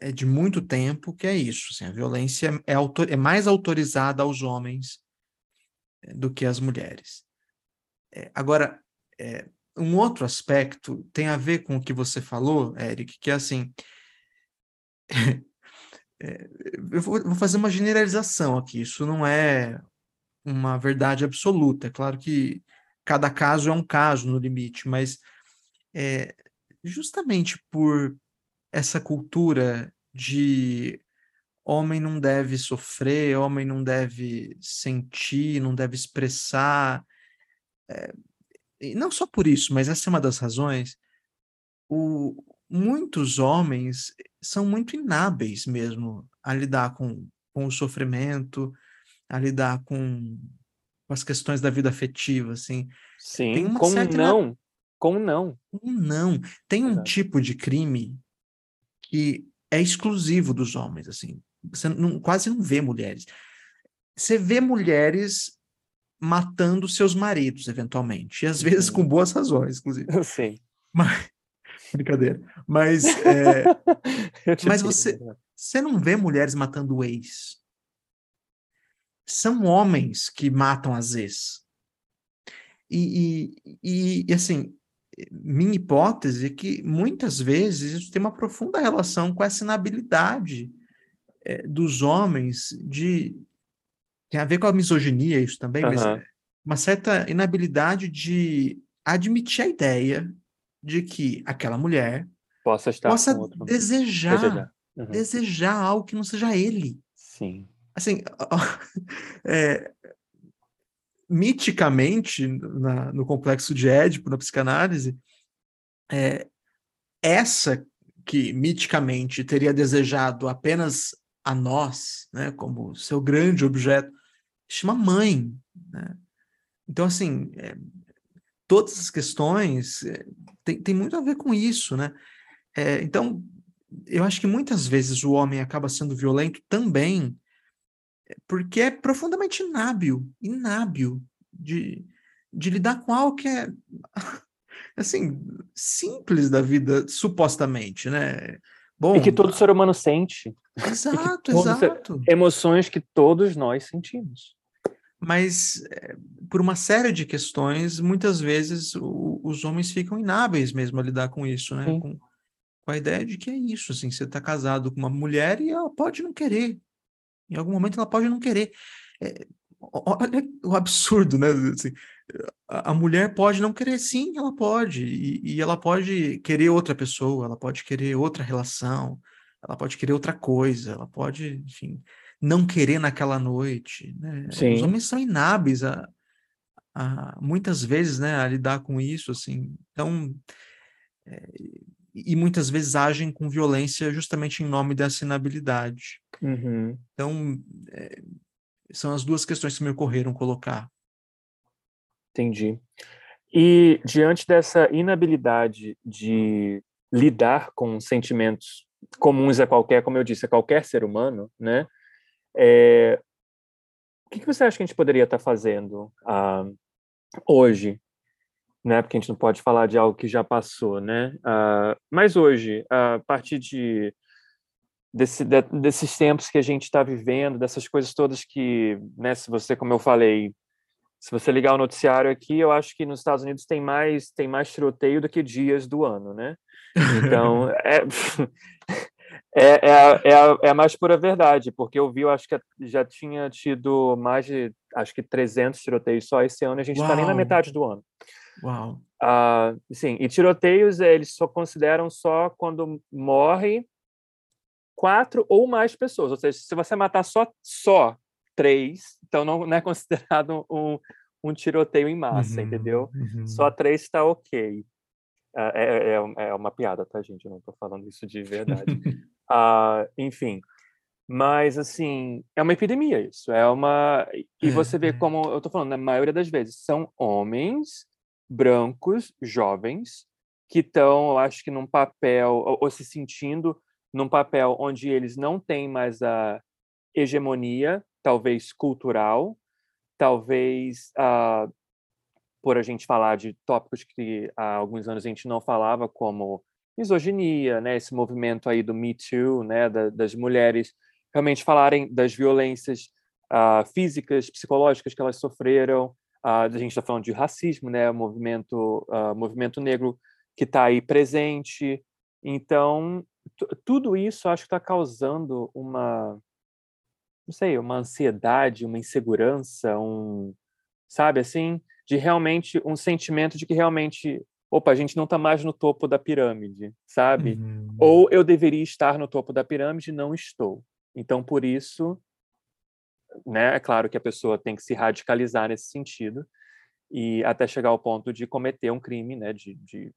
Speaker 2: é de muito tempo, que é isso. Assim, a violência é, autor, é mais autorizada aos homens é, do que às mulheres. É, agora, é, um outro aspecto tem a ver com o que você falou, Eric, que é assim. É, eu vou, fazer uma generalização aqui, isso não é uma verdade absoluta. É claro que cada caso é um caso no limite, mas é, justamente por essa cultura de homem não deve sofrer, homem não deve sentir, não deve expressar. É, e não só por isso, mas essa é uma das razões. O, muitos homens são muito inábeis mesmo a lidar com, com o sofrimento, a lidar com, com as questões da vida afetiva, assim.
Speaker 1: Sim, como não? Como não?
Speaker 2: Como não? Tem um Exato. tipo de crime que é exclusivo dos homens, assim. Você não, quase não vê mulheres. Você vê mulheres matando seus maridos, eventualmente. E às vezes com boas razões, inclusive.
Speaker 1: Sim.
Speaker 2: Mas, brincadeira. Mas, é, mas você, né? você não vê mulheres matando ex. São homens que matam as ex. E, e, e, assim, minha hipótese é que muitas vezes isso tem uma profunda relação com essa inabilidade é, dos homens de. Tem a ver com a misoginia, isso também, uhum. mas uma certa inabilidade de admitir a ideia de que aquela mulher
Speaker 1: possa, estar
Speaker 2: possa desejar, desejar. Uhum. desejar algo que não seja ele.
Speaker 1: Sim.
Speaker 2: Assim, é, miticamente, na, no complexo de Édipo, na psicanálise, é, essa que miticamente teria desejado apenas a nós, né, como seu grande objeto, chama mãe. Né? Então, assim, é, todas as questões é, tem, tem muito a ver com isso, né? É, então, eu acho que muitas vezes o homem acaba sendo violento também porque é profundamente inábil, inábil de, de lidar com algo que é assim simples da vida supostamente, né?
Speaker 1: Bom, e que todo ser humano sente.
Speaker 2: Exato, exato.
Speaker 1: Emoções que todos nós sentimos.
Speaker 2: Mas é, por uma série de questões, muitas vezes o, os homens ficam inábeis mesmo a lidar com isso, né? Com, com, a ideia de que é isso, assim, você está casado com uma mulher e ela pode não querer, em algum momento ela pode não querer. É, olha o absurdo, né? Assim, a, mulher pode não querer, sim, ela pode. E, e, ela pode querer outra pessoa, ela pode querer outra relação, ela pode querer outra coisa, ela pode, enfim, não querer naquela noite. Né? Os homens são inábeis a, a, muitas vezes, né, a lidar com isso, assim. Então, é, e muitas vezes agem com violência justamente em nome dessa inabilidade.
Speaker 1: Uhum.
Speaker 2: Então, é, são as duas questões que me ocorreram colocar.
Speaker 1: Entendi. E diante dessa inabilidade de lidar com sentimentos comuns a qualquer, como eu disse, a qualquer ser humano, né? É, o que, você acha que a gente poderia estar fazendo uh, hoje né? Porque a gente não pode falar de algo que já passou, né? Uh, mas hoje, a partir de, desse, de, desses tempos que a gente está vivendo, dessas coisas todas que, né? Se você, como eu falei, se você ligar o noticiário aqui, eu acho que nos Estados Unidos tem mais tem mais tiroteio do que dias do ano, né? Então é, é, é, é, a, é a mais pura verdade, porque eu vi, eu acho que já tinha tido mais de acho que 300 tiroteios só esse ano, e a gente está nem na metade do ano.
Speaker 2: Uau.
Speaker 1: Uh, sim, e tiroteios eles só consideram só quando morre quatro ou mais pessoas. Ou seja, se você matar só, só três, então não, não é considerado um, um tiroteio em massa, uhum, entendeu? Uhum. Só três está ok. Uh, é, é, é, uma piada, tá, gente? Eu não estou falando isso de verdade. uh, enfim, mas, assim, é uma epidemia isso. É uma. E você vê como eu estou falando, na maioria das vezes, são homens brancos, jovens, que estão, eu acho que num papel, ou, ou, se sentindo num papel onde eles não têm mais a hegemonia, talvez cultural, talvez uh, por a gente falar de tópicos que há alguns anos a gente não falava, como misoginia, né, esse movimento aí do Me Too, né, da, das mulheres realmente falarem das violências uh, físicas, psicológicas que elas sofreram, a gente está falando de racismo, né? Movimento, uh, movimento negro que está aí presente. Então, tudo isso acho que está causando uma, não sei, uma ansiedade, uma insegurança, um, sabe assim, de realmente um sentimento de que realmente, opa, a gente não está mais no topo da pirâmide, sabe? Uhum. Ou eu deveria estar no topo da pirâmide, não estou. Então, por isso, né? É claro que a pessoa tem que se radicalizar nesse sentido e até chegar ao ponto de cometer um crime, né? De, de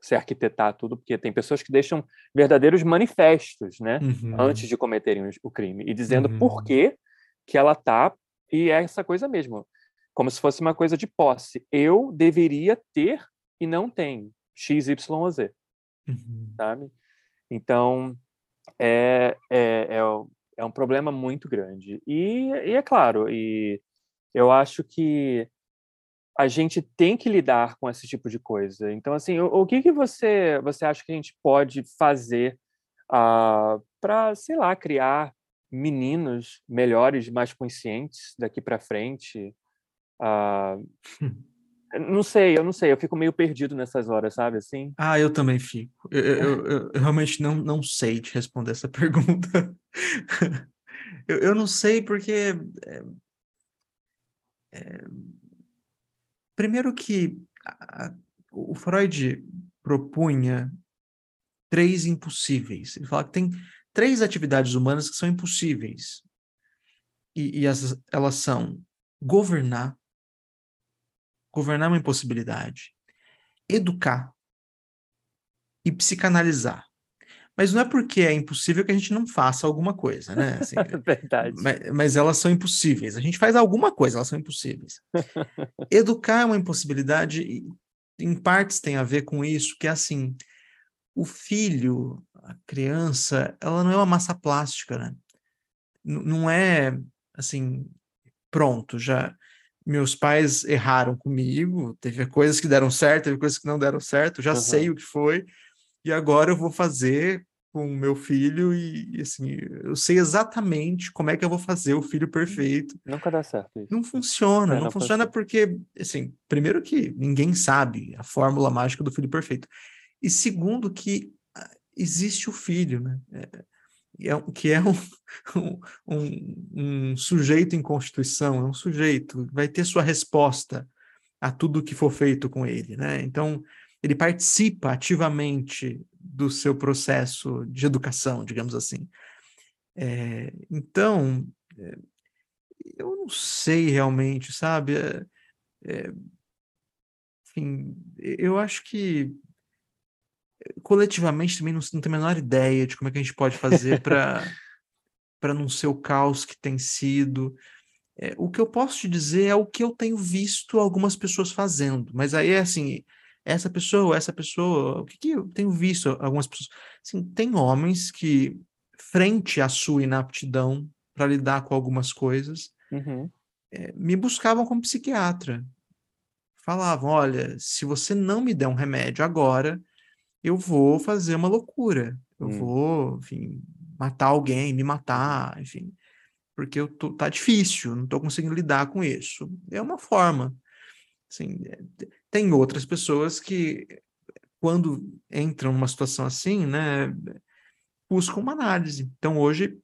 Speaker 1: se arquitetar tudo, porque tem pessoas que deixam verdadeiros manifestos, né? Uhum. Antes de cometerem o crime e dizendo uhum. por que que ela tá e é essa coisa mesmo, como se fosse uma coisa de posse. Eu deveria ter e não tenho x, y z, uhum. sabe? Então é, é, é, é um problema muito grande. E, e é claro, e eu acho que a gente tem que lidar com esse tipo de coisa. Então, assim, o, o que, que você, você acha que a gente pode fazer uh, ah, para, sei lá, criar meninos melhores, mais conscientes daqui para frente? Uh, não sei, eu não sei, eu fico meio perdido nessas horas, sabe, assim?
Speaker 2: Ah, eu também fico. Eu, eu, eu, eu realmente não, não sei te responder essa pergunta. eu, eu não sei porque... É, é, primeiro que a, o Freud propunha três impossíveis. Ele fala que tem três atividades humanas que são impossíveis. E, e as, elas são governar, Governar é uma impossibilidade. Educar e psicanalizar. Mas não é porque é impossível que a gente não faça alguma coisa, né?
Speaker 1: Assim, Verdade.
Speaker 2: Mas, mas, elas são impossíveis. A gente faz alguma coisa, elas são impossíveis. Educar é uma impossibilidade e, em partes, tem a ver com isso, que é assim, o filho, a criança, ela não é uma massa plástica, né? N não é, assim, pronto, já meus pais erraram comigo, teve coisas que deram certo, teve coisas que não deram certo, já uhum. sei o que foi, e agora eu vou fazer com o meu filho e, assim, eu sei exatamente como é que eu vou fazer o filho perfeito.
Speaker 1: Nunca dá certo isso.
Speaker 2: Não funciona, é, não, não, funciona porque, assim, primeiro que ninguém sabe a fórmula mágica do filho perfeito, e segundo que ah, existe o filho, né? É, que é um, um, um, sujeito em constituição, é um sujeito, vai ter sua resposta a tudo que for feito com ele, né? Então, ele participa ativamente do seu processo de educação, digamos assim. É, então, é, eu não sei realmente, sabe? É, é enfim, eu acho que coletivamente também não, não tem a menor ideia de como é que a gente pode fazer para para não ser o caos que tem sido. É, o que eu posso te dizer é o que eu tenho visto algumas pessoas fazendo, mas aí é assim, essa pessoa, essa pessoa, o que, que eu tenho visto algumas pessoas? Assim, tem homens que, frente à sua inaptidão para lidar com algumas coisas, uhum. é, me buscavam como psiquiatra. falavam: olha, se você não me der um remédio agora, eu vou fazer uma loucura. Eu hum. vou, enfim, matar alguém, me matar, enfim, porque eu tô, tá difícil, não estou conseguindo lidar com isso. É uma forma. Assim, é, tem outras pessoas que, quando entram numa situação assim, né, buscam uma análise. Então, hoje,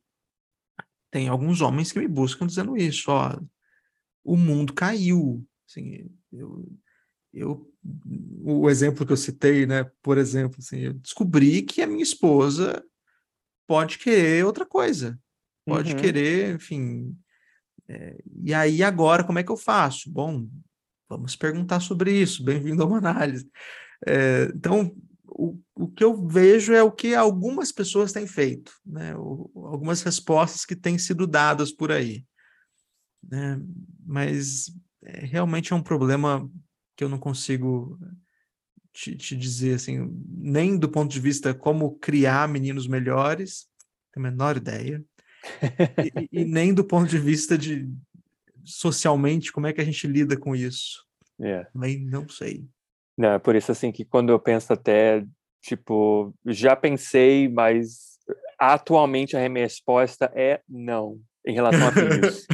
Speaker 2: tem alguns homens que me buscam dizendo isso, ó, o mundo caiu. Assim, eu, eu, o exemplo que eu citei, né, por exemplo, assim, eu descobri que a minha esposa pode querer outra coisa, pode uhum. querer, enfim. É, e aí agora como é que eu faço? Bom, vamos perguntar sobre isso. Bem-vindo a uma análise. É, então, o, o que eu vejo é o que algumas pessoas têm feito, né? O, algumas respostas que têm sido dadas por aí. Né? Mas é, realmente é um problema que eu não consigo te, te, dizer assim, nem do ponto de vista como criar meninos melhores, tenho a menor ideia, e, e, nem do ponto de vista de socialmente como é que a gente lida com isso.
Speaker 1: É.
Speaker 2: Também não sei.
Speaker 1: Não, é por isso assim que quando eu penso até, tipo, já pensei, mas atualmente a minha resposta é não em relação a filhos.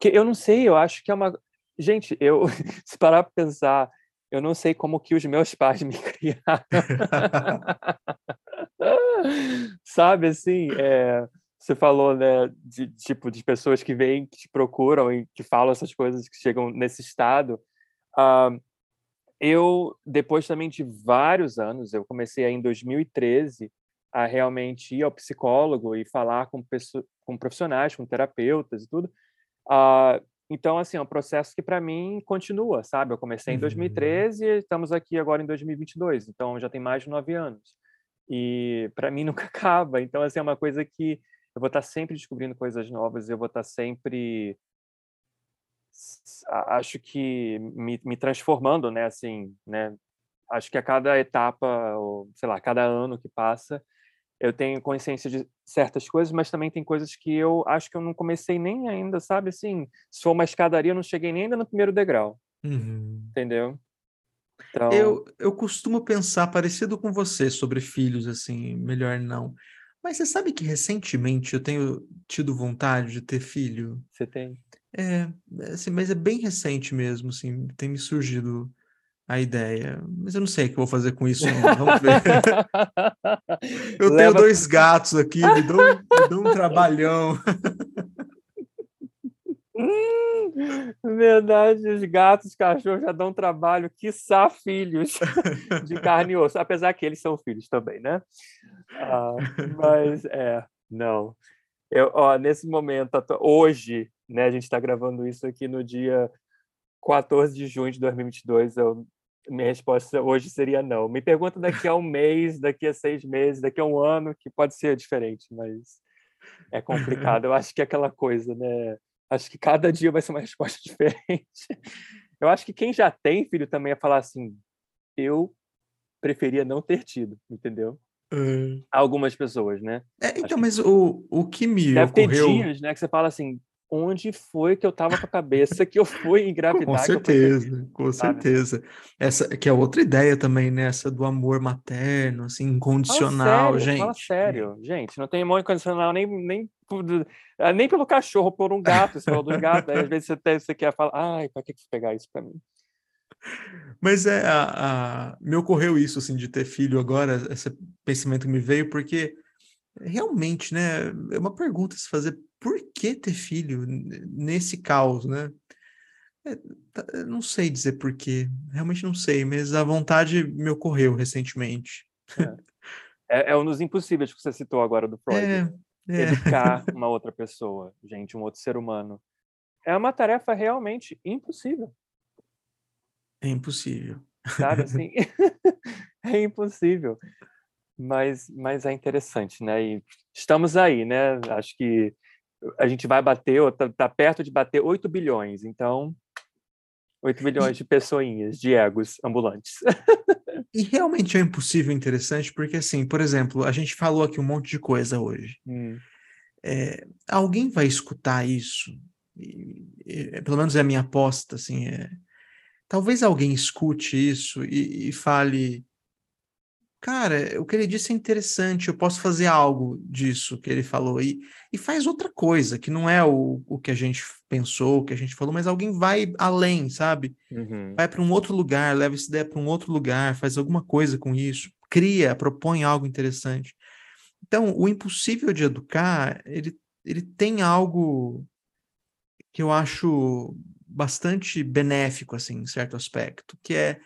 Speaker 1: Porque eu não sei, eu acho que é uma. Gente, eu, se parar para pensar, eu não sei como que os meus pais me criaram. Sabe, assim, é, você falou, né, de tipo de pessoas que vêm, que te procuram e que falam essas coisas, que chegam nesse estado. Uh, eu, depois também de vários anos, eu comecei aí em 2013 a realmente ir ao psicólogo e falar com, pessoas, com profissionais, com terapeutas e tudo. Uh, então, assim, é um processo que para mim continua, sabe? Eu comecei em 2013 uhum. e estamos aqui agora em 2022, então já tem mais de nove anos. E para mim nunca acaba. Então, assim, é uma coisa que eu vou estar sempre descobrindo coisas novas, eu vou estar sempre acho que me, me transformando, né, assim, né? Acho que a cada etapa, ou sei lá, cada ano que passa, eu tenho consciência de certas coisas, mas também tem coisas que eu acho que eu não comecei nem ainda, sabe? Assim, se for uma escadaria, eu não cheguei nem ainda no primeiro degrau.
Speaker 2: Uhum.
Speaker 1: Entendeu?
Speaker 2: Então... Eu, eu costumo pensar parecido com você sobre filhos, assim, melhor não. Mas você sabe que recentemente eu tenho tido vontade de ter filho?
Speaker 1: Você tem?
Speaker 2: É, assim, mas é bem recente mesmo, assim, tem me surgido a ideia. Mas eu não sei o que eu vou fazer com isso. Vamos ver. eu Leva... tenho dois gatos aqui, me dão, me dão um trabalhão.
Speaker 1: Verdade, os gatos, cachorros já dão trabalho, quiçá filhos de carne e osso, apesar que eles são filhos também, né? Ah, mas é, não. Eu, ó, nesse momento, hoje, né, a gente está gravando isso aqui no dia 14 de junho de 2022, eu minha resposta hoje seria não. Me pergunta daqui a um mês, daqui a seis meses, daqui a um ano, que pode ser diferente, mas é complicado. Eu acho que é aquela coisa, né? Acho que cada dia vai ser uma resposta diferente. Eu acho que quem já tem filho também ia falar assim: eu preferia não ter tido, entendeu?
Speaker 2: Hum.
Speaker 1: Algumas pessoas, né?
Speaker 2: É, então, mas o, o que me
Speaker 1: Deve
Speaker 2: ocorreu...
Speaker 1: ter dias, né, que você fala assim, onde foi que eu estava com a cabeça que eu fui engravidar.
Speaker 2: com certeza, com sabe? certeza. Essa que é outra ideia também, né? Essa do amor materno, assim, incondicional, fala sério, gente. Fala
Speaker 1: sério, gente, não tem amor incondicional nem, nem, ah, nem pelo cachorro, por um gato, você falou do gato, aí às vezes você, até, você quer falar, ai, para que pegar isso para mim?
Speaker 2: Mas é, a, a, me ocorreu isso, assim, de ter filho agora, esse pensamento me veio, porque realmente, né, é uma pergunta se fazer por que ter filho nesse caos, né? É, tá, não sei dizer por quê, realmente não sei, mas a vontade me ocorreu recentemente.
Speaker 1: É, é, é um dos impossíveis que você citou agora do Freud. É, é. Educar uma outra pessoa, gente, um outro ser humano. É uma tarefa realmente impossível.
Speaker 2: É impossível.
Speaker 1: Sabe assim? é impossível. Mas, mas é interessante, né? E estamos aí, né? Acho que a gente vai bater, ou tá, tá perto de bater 8 bilhões. Então, 8 bilhões de pessoinhas, de egos ambulantes.
Speaker 2: e realmente é impossível interessante, porque assim, por exemplo, a gente falou aqui um monte de coisa hoje.
Speaker 1: Hum.
Speaker 2: É, alguém vai escutar isso e, e, pelo menos é a minha aposta, assim, é, talvez alguém escute isso e, e fale, cara, o que ele disse é interessante, eu posso fazer algo disso que ele falou, e, e faz outra coisa, que não é o, o que a gente pensou, o que a gente falou, mas alguém vai além, sabe?
Speaker 1: Uhum.
Speaker 2: Vai para um outro lugar, leva essa ideia para um outro lugar, faz alguma coisa com isso, cria, propõe algo interessante. Então, o impossível de educar, ele, ele tem algo que eu acho bastante benéfico, assim, em certo aspecto, que é,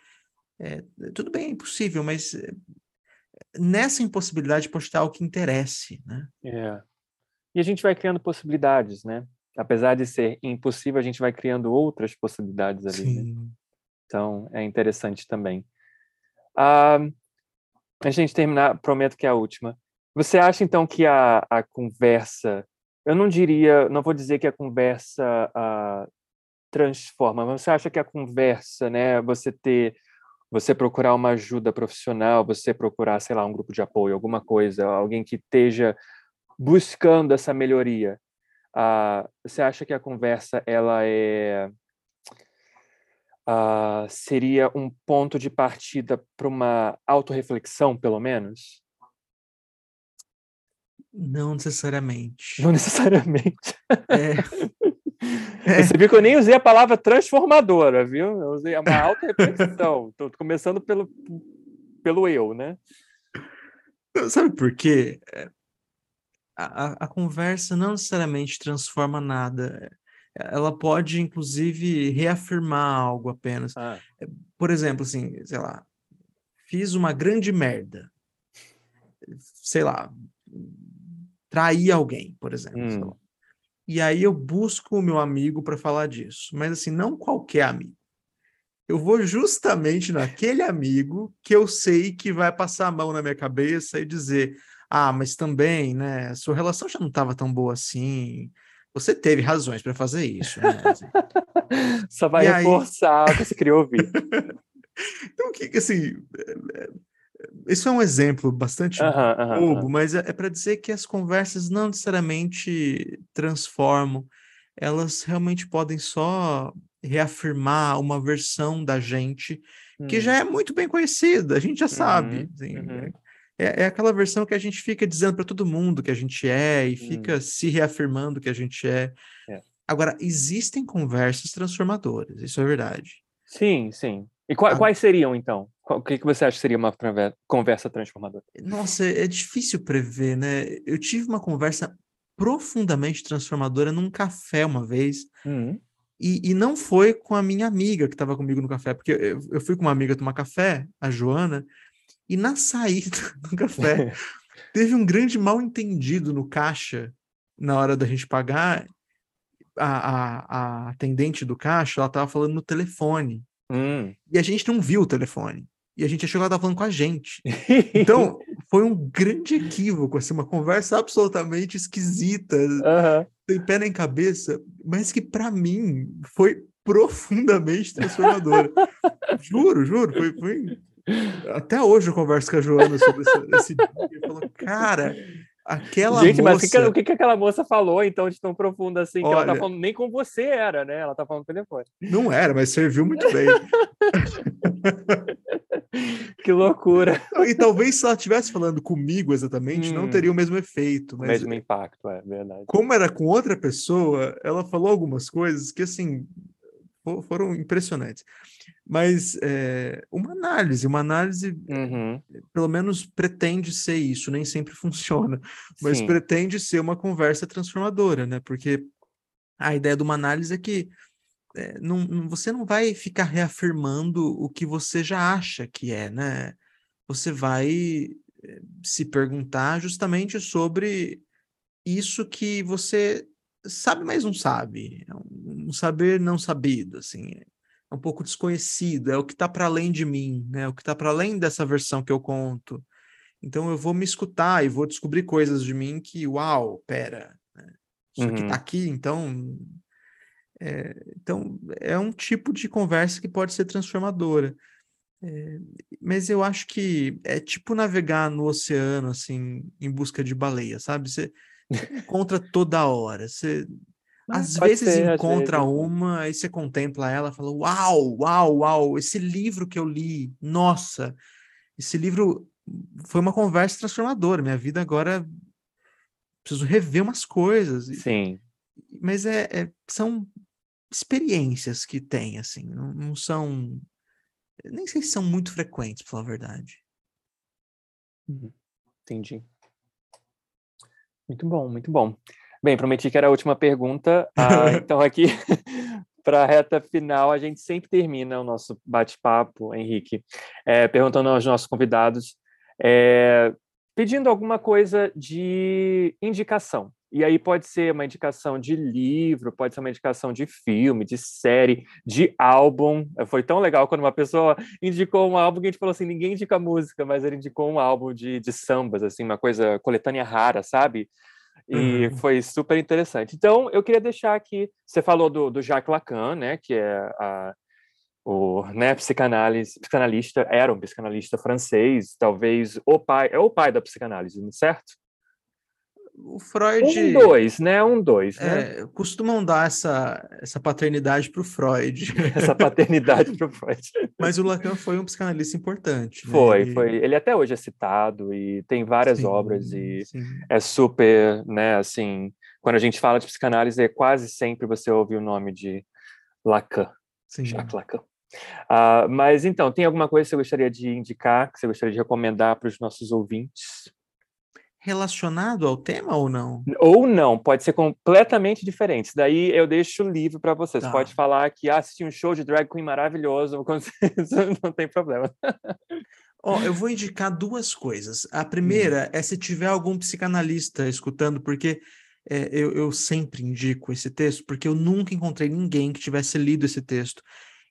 Speaker 2: é tudo bem, é impossível, mas eh, nessa impossibilidade pode estar o que interesse, né?
Speaker 1: É. E a gente vai criando possibilidades, né? Apesar de ser impossível, a gente vai criando outras possibilidades ali. Né?
Speaker 2: Sim.
Speaker 1: Né? Então, é interessante também. Ah, a gente terminar, prometo que é a última. Você acha, então, que a, a conversa, eu não diria, não vou dizer que a conversa uh, transforma, mas você acha que a conversa, né, você ter, você procurar uma ajuda profissional, você procurar, sei lá, um grupo de apoio, alguma coisa, alguém que esteja buscando essa melhoria, uh, você acha que a conversa, ela é uh, seria um ponto de partida para uma autorreflexão, pelo menos?
Speaker 2: Não necessariamente.
Speaker 1: Não necessariamente.
Speaker 2: É.
Speaker 1: Você viu que eu nem usei a palavra transformadora, viu? Eu usei uma auto-reflexão. Estou começando pelo, pelo eu, né?
Speaker 2: Sabe por quê? É, a, a, conversa não necessariamente transforma nada. Ela pode, inclusive, reafirmar algo apenas.
Speaker 1: Ah.
Speaker 2: É, por exemplo, assim, sei lá, fiz uma grande merda. Sei lá, trair alguém, por exemplo.
Speaker 1: Hum.
Speaker 2: E aí eu busco o meu amigo para falar disso, mas assim, não qualquer amigo. Eu vou justamente naquele amigo que eu sei que vai passar a mão na minha cabeça e dizer: "Ah, mas também, né, sua relação já não estava tão boa assim. Você teve razões para fazer isso, né?"
Speaker 1: Só vai e reforçar aí... o que você queria ouvir.
Speaker 2: então, o que assim, isso é um exemplo bastante bobo, mas é, é para dizer que as conversas não necessariamente transformam, elas realmente podem só reafirmar uma versão da gente que hum. já é muito bem conhecida, a gente já sabe.
Speaker 1: Uhum,
Speaker 2: assim,
Speaker 1: uhum.
Speaker 2: É, é, aquela versão que a gente fica dizendo para todo mundo que a gente é e fica hum. se reafirmando que a gente é.
Speaker 1: é.
Speaker 2: Agora, existem conversas transformadoras, isso é verdade.
Speaker 1: Sim, sim. E quais, quais seriam, então? O que, que você acha que seria uma conversa transformadora?
Speaker 2: Nossa, é difícil prever, né? Eu tive uma conversa profundamente transformadora num café uma vez.
Speaker 1: Uhum.
Speaker 2: E, e, não foi com a minha amiga que estava comigo no café, porque eu, eu, fui com uma amiga tomar café, a Joana, e na saída do café teve um grande mal entendido no caixa na hora da gente pagar. A, a, a atendente do caixa, ela estava falando no telefone.
Speaker 1: Hum.
Speaker 2: E a gente não viu o telefone. E a gente achou que ela estava falando com a gente. Então, foi um grande equívoco, assim, uma conversa absolutamente esquisita,
Speaker 1: uhum.
Speaker 2: sem pé nem cabeça, mas que para mim foi profundamente transformadora. juro, juro, foi, foi, Até hoje eu converso com a Joana sobre esse, esse dia. Falou, cara, Aquela
Speaker 1: Gente,
Speaker 2: moça...
Speaker 1: mas o que, o que, aquela moça falou, então, de tão profundo assim, que
Speaker 2: Olha...
Speaker 1: ela tá falando, nem com você era, né? Ela tá falando com telefone.
Speaker 2: Não era, mas serviu muito bem.
Speaker 1: que loucura.
Speaker 2: E talvez se ela estivesse falando comigo exatamente, hum, não teria o mesmo efeito. Mas...
Speaker 1: O mesmo impacto, é verdade.
Speaker 2: Como era com outra pessoa, ela falou algumas coisas que, assim, foram impressionantes. Mas é, uma análise, uma análise,
Speaker 1: uhum.
Speaker 2: pelo menos pretende ser isso, nem sempre funciona, mas
Speaker 1: Sim.
Speaker 2: pretende ser uma conversa transformadora, né? Porque a ideia de uma análise é que é, não, você não vai ficar reafirmando o que você já acha que é, né? Você vai se perguntar justamente sobre isso que você sabe, mas não sabe. É um saber não sabido, assim um pouco desconhecido, é o que está para além de mim, né? O que está para além dessa versão que eu conto. Então eu vou me escutar e vou descobrir coisas de mim que, uau, pera, né? isso tá uhum. aqui está aqui, então é, então é um tipo de conversa que pode ser transformadora. É, mas eu acho que é tipo navegar no oceano assim em busca de baleia, sabe? Você encontra toda hora. Você às vezes ser, encontra às vezes. uma, aí você contempla ela fala: Uau, uau, uau, esse livro que eu li, nossa, esse livro foi uma conversa transformadora. Minha vida agora preciso rever umas coisas.
Speaker 1: Sim.
Speaker 2: Mas é, é são experiências que tem, assim, não, não, são. Nem sei se são muito frequentes, pra falar a verdade.
Speaker 1: Uhum. Entendi. Muito bom, muito bom. Bem, prometi que era a última pergunta, ah, então aqui para a reta final, a gente sempre termina o nosso bate-papo, Henrique, é, perguntando aos nossos convidados, é, pedindo alguma coisa de indicação. E aí pode ser uma indicação de livro, pode ser uma indicação de filme, de série, de álbum. Foi tão legal quando uma pessoa indicou um álbum que a gente falou assim, ninguém indica música, mas ele indicou um álbum de, de sambas, assim, uma coisa coletânea rara, sabe? E uhum. foi super interessante. Então, eu queria deixar aqui, você falou do, do Jacques Lacan, né, que é a, o né, psicanálise, psicanalista, era um psicanalista francês, talvez o pai, é o pai da psicanálise, certo?
Speaker 2: O Freud.
Speaker 1: Um dois, né? Um dois. Né?
Speaker 2: É, costumam dar essa, essa paternidade para o Freud.
Speaker 1: essa paternidade para o Freud.
Speaker 2: Mas o Lacan foi um psicanalista importante.
Speaker 1: Né? Foi, ele... foi. Ele até hoje é citado e tem várias sim, obras e sim. é super, né? Assim, quando a gente fala de psicanálise, é quase sempre você ouve o nome de Lacan. Sim. Jacques Lacan. Uh, mas então, tem alguma coisa que você gostaria de indicar, que você gostaria de recomendar para os nossos ouvintes?
Speaker 2: Relacionado ao tema ou não?
Speaker 1: Ou não, pode ser completamente diferente. Daí eu deixo livre para vocês. Tá. Pode falar que ah, assisti um show de drag queen maravilhoso, não tem problema.
Speaker 2: Ó, oh, eu vou indicar duas coisas. A primeira hum. é se tiver algum psicanalista escutando, porque é, eu, eu sempre indico esse texto, porque eu nunca encontrei ninguém que tivesse lido esse texto.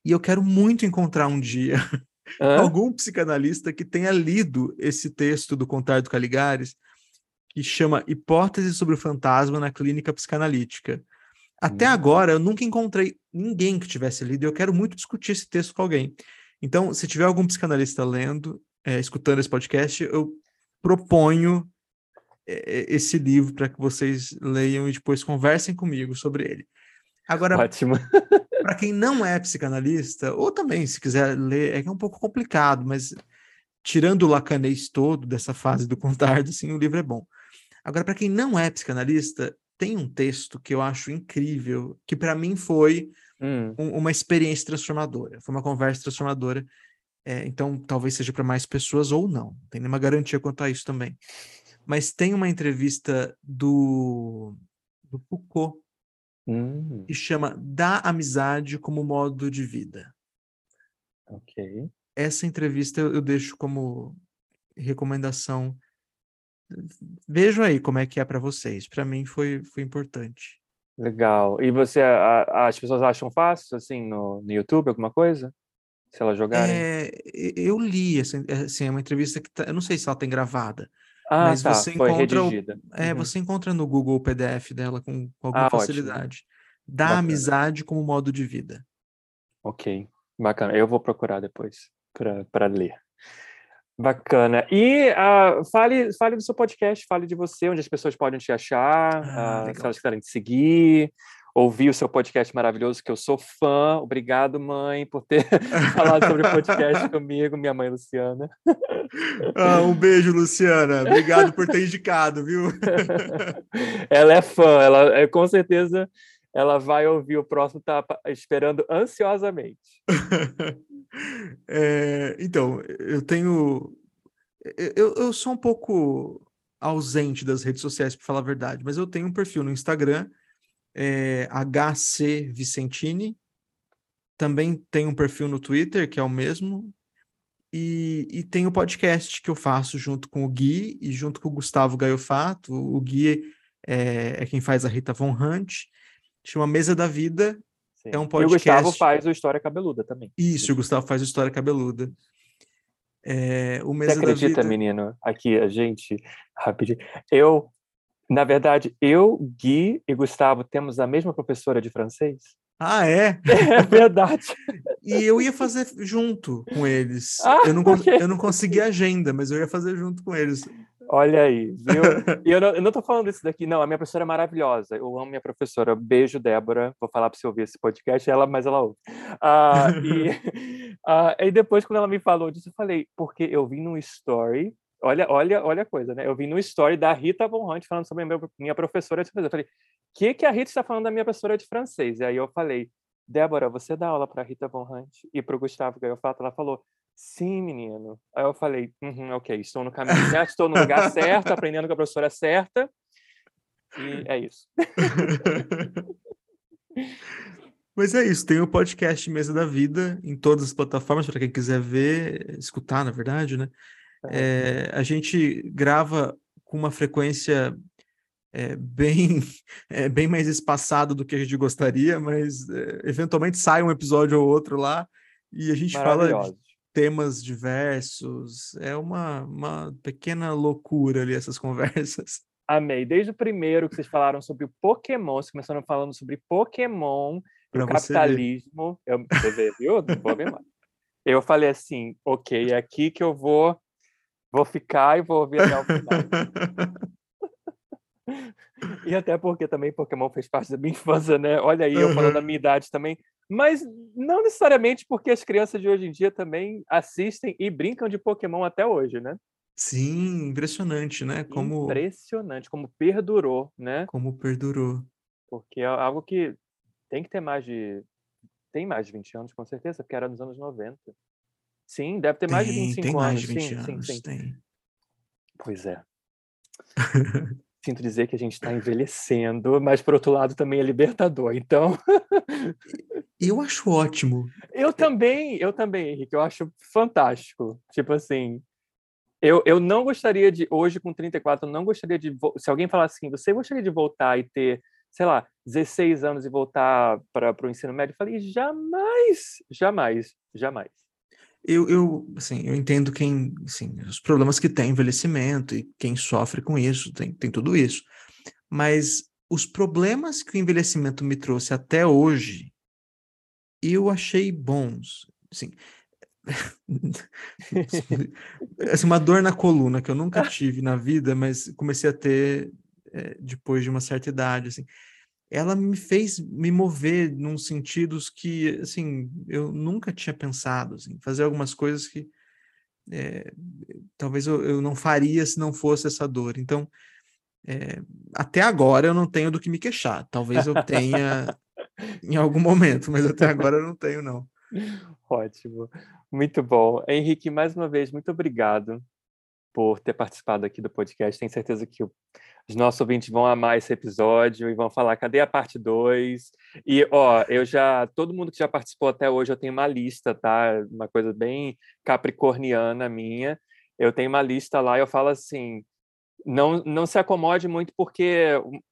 Speaker 2: E eu quero muito encontrar um dia Hã? algum psicanalista que tenha lido esse texto do Contar do Caligares, que chama Hipótese sobre o Fantasma na Clínica Psicanalítica. Até hum. agora, eu nunca encontrei ninguém que tivesse lido, e eu quero muito discutir esse texto com alguém. Então, se tiver algum psicanalista lendo, é, escutando esse podcast, eu proponho é, esse livro para que vocês leiam e depois conversem comigo sobre ele. Agora,
Speaker 1: Ótimo.
Speaker 2: para quem não é psicanalista, ou também se quiser ler, é que é um pouco complicado, mas tirando o lacanês todo dessa fase do Contardo, assim, o livro é bom. Agora, para quem não é psicanalista, tem um texto que eu acho incrível, que para mim foi hum. um, uma experiência transformadora, foi uma conversa transformadora. É, então, talvez seja para mais pessoas ou não, não tem nenhuma garantia quanto a isso também. Mas tem uma entrevista do, do Foucault
Speaker 1: Hum.
Speaker 2: que chama Da Amizade como Modo de Vida.
Speaker 1: Ok.
Speaker 2: Essa entrevista eu, eu deixo como recomendação. Vejam aí como é que é para vocês. Para mim foi, foi importante.
Speaker 1: Legal. E você, a, as pessoas acham fácil, assim, no, no YouTube, alguma coisa? Se elas jogarem?
Speaker 2: É, eu li, assim, é uma entrevista que tá, eu não sei se ela tem gravada,
Speaker 1: ah, Mas tá, você foi encontra.
Speaker 2: O, é, uhum. você encontra no Google o PDF dela com, com alguma ah, facilidade. Ótimo. Da Bacana. amizade como modo de vida.
Speaker 1: Ok, bacana. Eu vou procurar depois para ler. Bacana. E uh, fale, fale do seu podcast, fale de você, onde as pessoas podem te achar, ah, uh, se elas quiserem te seguir, ouvir o seu podcast maravilhoso, que eu sou fã. Obrigado, mãe, por ter falado sobre o podcast comigo, minha mãe Luciana.
Speaker 2: Ah, um beijo, Luciana. Obrigado por ter indicado, viu?
Speaker 1: ela é fã, ela é, com certeza ela vai ouvir o próximo, tá esperando ansiosamente.
Speaker 2: é, então, eu tenho. Eu, eu sou um pouco ausente das redes sociais, para falar a verdade, mas eu tenho um perfil no Instagram é, HC Vicentini. Também tem um perfil no Twitter, que é o mesmo. E, e tem o podcast que eu faço junto com o Gui e junto com o Gustavo Gaiofato. O Gui é, é quem faz a Rita Von Hunt. Chama Mesa da Vida.
Speaker 1: Sim. É um podcast. E o Gustavo faz o História Cabeluda também.
Speaker 2: Isso, o Gustavo faz o História Cabeluda. É, o Mesa
Speaker 1: Você acredita,
Speaker 2: da Vida...
Speaker 1: menino? Aqui, a gente, rapidinho. Eu na verdade, eu, Gui e Gustavo temos a mesma professora de francês.
Speaker 2: Ah, é?
Speaker 1: É verdade.
Speaker 2: e eu ia fazer junto com eles. Ah, eu, não, okay. eu não consegui agenda, mas eu ia fazer junto com eles.
Speaker 1: Olha aí, viu? E eu não, eu não tô falando isso daqui, não. A minha professora é maravilhosa. Eu amo minha professora. Beijo, Débora. Vou falar para você ouvir esse podcast, ela, mas ela ouve. Ah, e ah, e depois, quando ela me falou disso, eu falei, porque eu vi no story. Olha, olha, olha a coisa, né? Eu vi no story da Rita Von Hunt falando sobre a minha, minha professora de francês. Eu falei, o que, que a Rita está falando da minha professora de francês? E aí eu falei, Débora, você dá aula para a Rita Von Hunt e para o Gustavo Gaiofato? Ela falou, Sim, menino. Aí eu falei, uhum, ok, estou no caminho certo, estou no lugar certo, aprendendo com a professora certa. E é isso.
Speaker 2: Mas é isso, tem o podcast Mesa da Vida em todas as plataformas, para quem quiser ver, escutar, na verdade, né? É, a gente grava com uma frequência é, bem, é, bem mais espaçada do que a gente gostaria, mas é, eventualmente sai um episódio ou outro lá e a gente fala temas diversos. É uma, uma pequena loucura ali essas conversas.
Speaker 1: Amei. Desde o primeiro que vocês falaram sobre o Pokémon, vocês começaram falando sobre Pokémon e o capitalismo. Eu, você vê, viu? Eu falei assim, ok, é aqui que eu vou, vou ficar e vou ouvir até o final. e até porque também Pokémon fez parte da minha infância, né? Olha aí, eu falando da minha idade também. Mas não necessariamente porque as crianças de hoje em dia também assistem e brincam de Pokémon até hoje, né?
Speaker 2: Sim, impressionante, né?
Speaker 1: Como impressionante, como perdurou, né?
Speaker 2: Como perdurou.
Speaker 1: Porque é algo que tem que ter mais de tem mais de 20 anos, com certeza, porque era nos anos 90. Sim, deve ter tem, mais de 25 tem mais anos. De 20 sim, anos sim, sim. Tem. Pois é. Sinto dizer que a gente está envelhecendo, mas por outro lado também é libertador. Então,
Speaker 2: Eu acho ótimo.
Speaker 1: Eu também, eu também, Henrique, eu acho fantástico. Tipo assim, eu, eu não gostaria de, hoje com 34, eu não gostaria de, se alguém falar assim, você gostaria de voltar e ter, sei lá, 16 anos e voltar para o ensino médio? Eu falei, jamais, jamais, jamais.
Speaker 2: Eu, eu, assim, eu entendo quem, assim, os problemas que tem envelhecimento e quem sofre com isso, tem, tem tudo isso. Mas os problemas que o envelhecimento me trouxe até hoje, eu achei bons. Assim, assim, uma dor na coluna que eu nunca tive na vida, mas comecei a ter é, depois de uma certa idade, assim. Ela me fez me mover num sentidos que, assim, eu nunca tinha pensado, assim, fazer algumas coisas que é, talvez eu, eu não faria se não fosse essa dor. Então, é, até agora eu não tenho do que me queixar. Talvez eu tenha em algum momento, mas até agora eu não tenho, não.
Speaker 1: Ótimo, muito bom. Henrique, mais uma vez, muito obrigado por ter participado aqui do podcast. Tenho certeza que os nossos ouvintes vão amar esse episódio e vão falar, cadê a parte 2? E, ó, eu já, todo mundo que já participou até hoje, eu tenho uma lista, tá? Uma coisa bem capricorniana minha. Eu tenho uma lista lá e eu falo assim, não, não se acomode muito, porque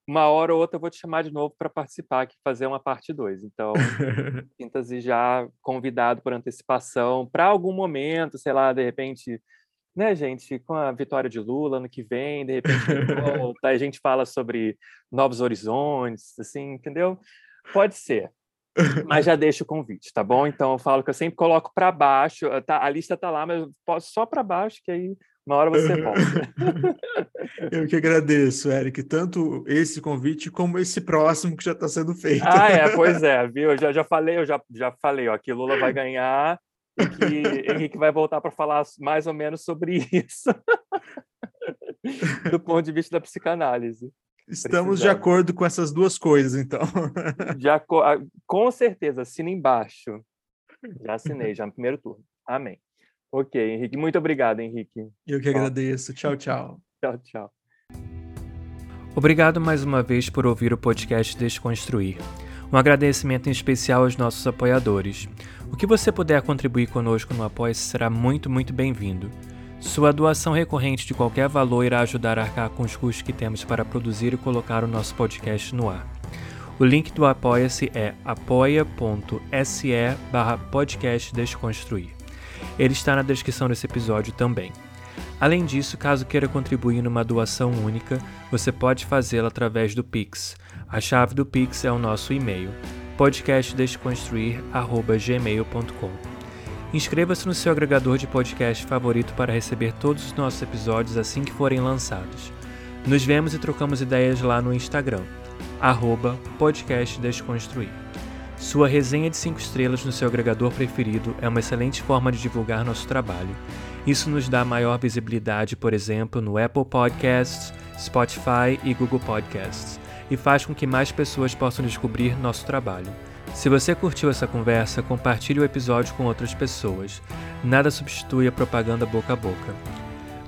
Speaker 1: uma hora ou outra eu vou te chamar de novo para participar, aqui, fazer uma parte 2. Então, sinta-se já convidado por antecipação para algum momento, sei lá, de repente, né, gente, com a vitória de Lula ano que vem, de repente volta, a gente fala sobre novos horizontes, assim, entendeu? Pode ser. Mas já deixo o convite, tá bom? Então eu falo que eu sempre coloco para baixo, tá, a lista tá lá, mas eu posso só para baixo, que aí uma hora você volta.
Speaker 2: Eu que agradeço, Eric, tanto esse convite como esse próximo que já está sendo feito.
Speaker 1: Ah, é, pois é, viu? Eu já, já falei, eu já, já falei, ó, que Lula vai ganhar e que Henrique vai voltar para falar mais ou menos sobre isso. Do ponto de vista da psicanálise.
Speaker 2: Estamos Precisando. de acordo com essas duas coisas, então.
Speaker 1: De com certeza, assina embaixo. Já assinei, já no primeiro turno. Amém. Ok, Henrique. Muito obrigado, Henrique.
Speaker 2: Eu que agradeço. Tchau, tchau.
Speaker 1: tchau, tchau. Obrigado mais uma vez por ouvir o podcast Desconstruir. Um agradecimento em especial aos nossos apoiadores. O que você puder contribuir conosco no apoia será muito, muito bem-vindo. Sua doação recorrente de qualquer valor irá ajudar a arcar com os custos que temos para produzir e colocar o nosso podcast no ar. O link do Apoia-se é apoia.se barra podcast Desconstruir. Ele está na descrição desse episódio também. Além disso, caso queira contribuir numa doação única, você pode fazê-la através do Pix. A chave do Pix é o nosso e-mail, podcastdesconstruir.gmail.com. Inscreva-se no seu agregador de podcast favorito para receber todos os nossos episódios assim que forem lançados. Nos vemos e trocamos ideias lá no Instagram, arroba podcast Desconstruir. Sua resenha de 5 estrelas no seu agregador preferido é uma excelente forma de divulgar nosso trabalho. Isso nos dá maior visibilidade, por exemplo, no Apple Podcasts, Spotify e Google Podcasts, e faz com que mais pessoas possam descobrir nosso trabalho. Se você curtiu essa conversa, compartilhe o episódio com outras pessoas. Nada substitui a propaganda boca a boca.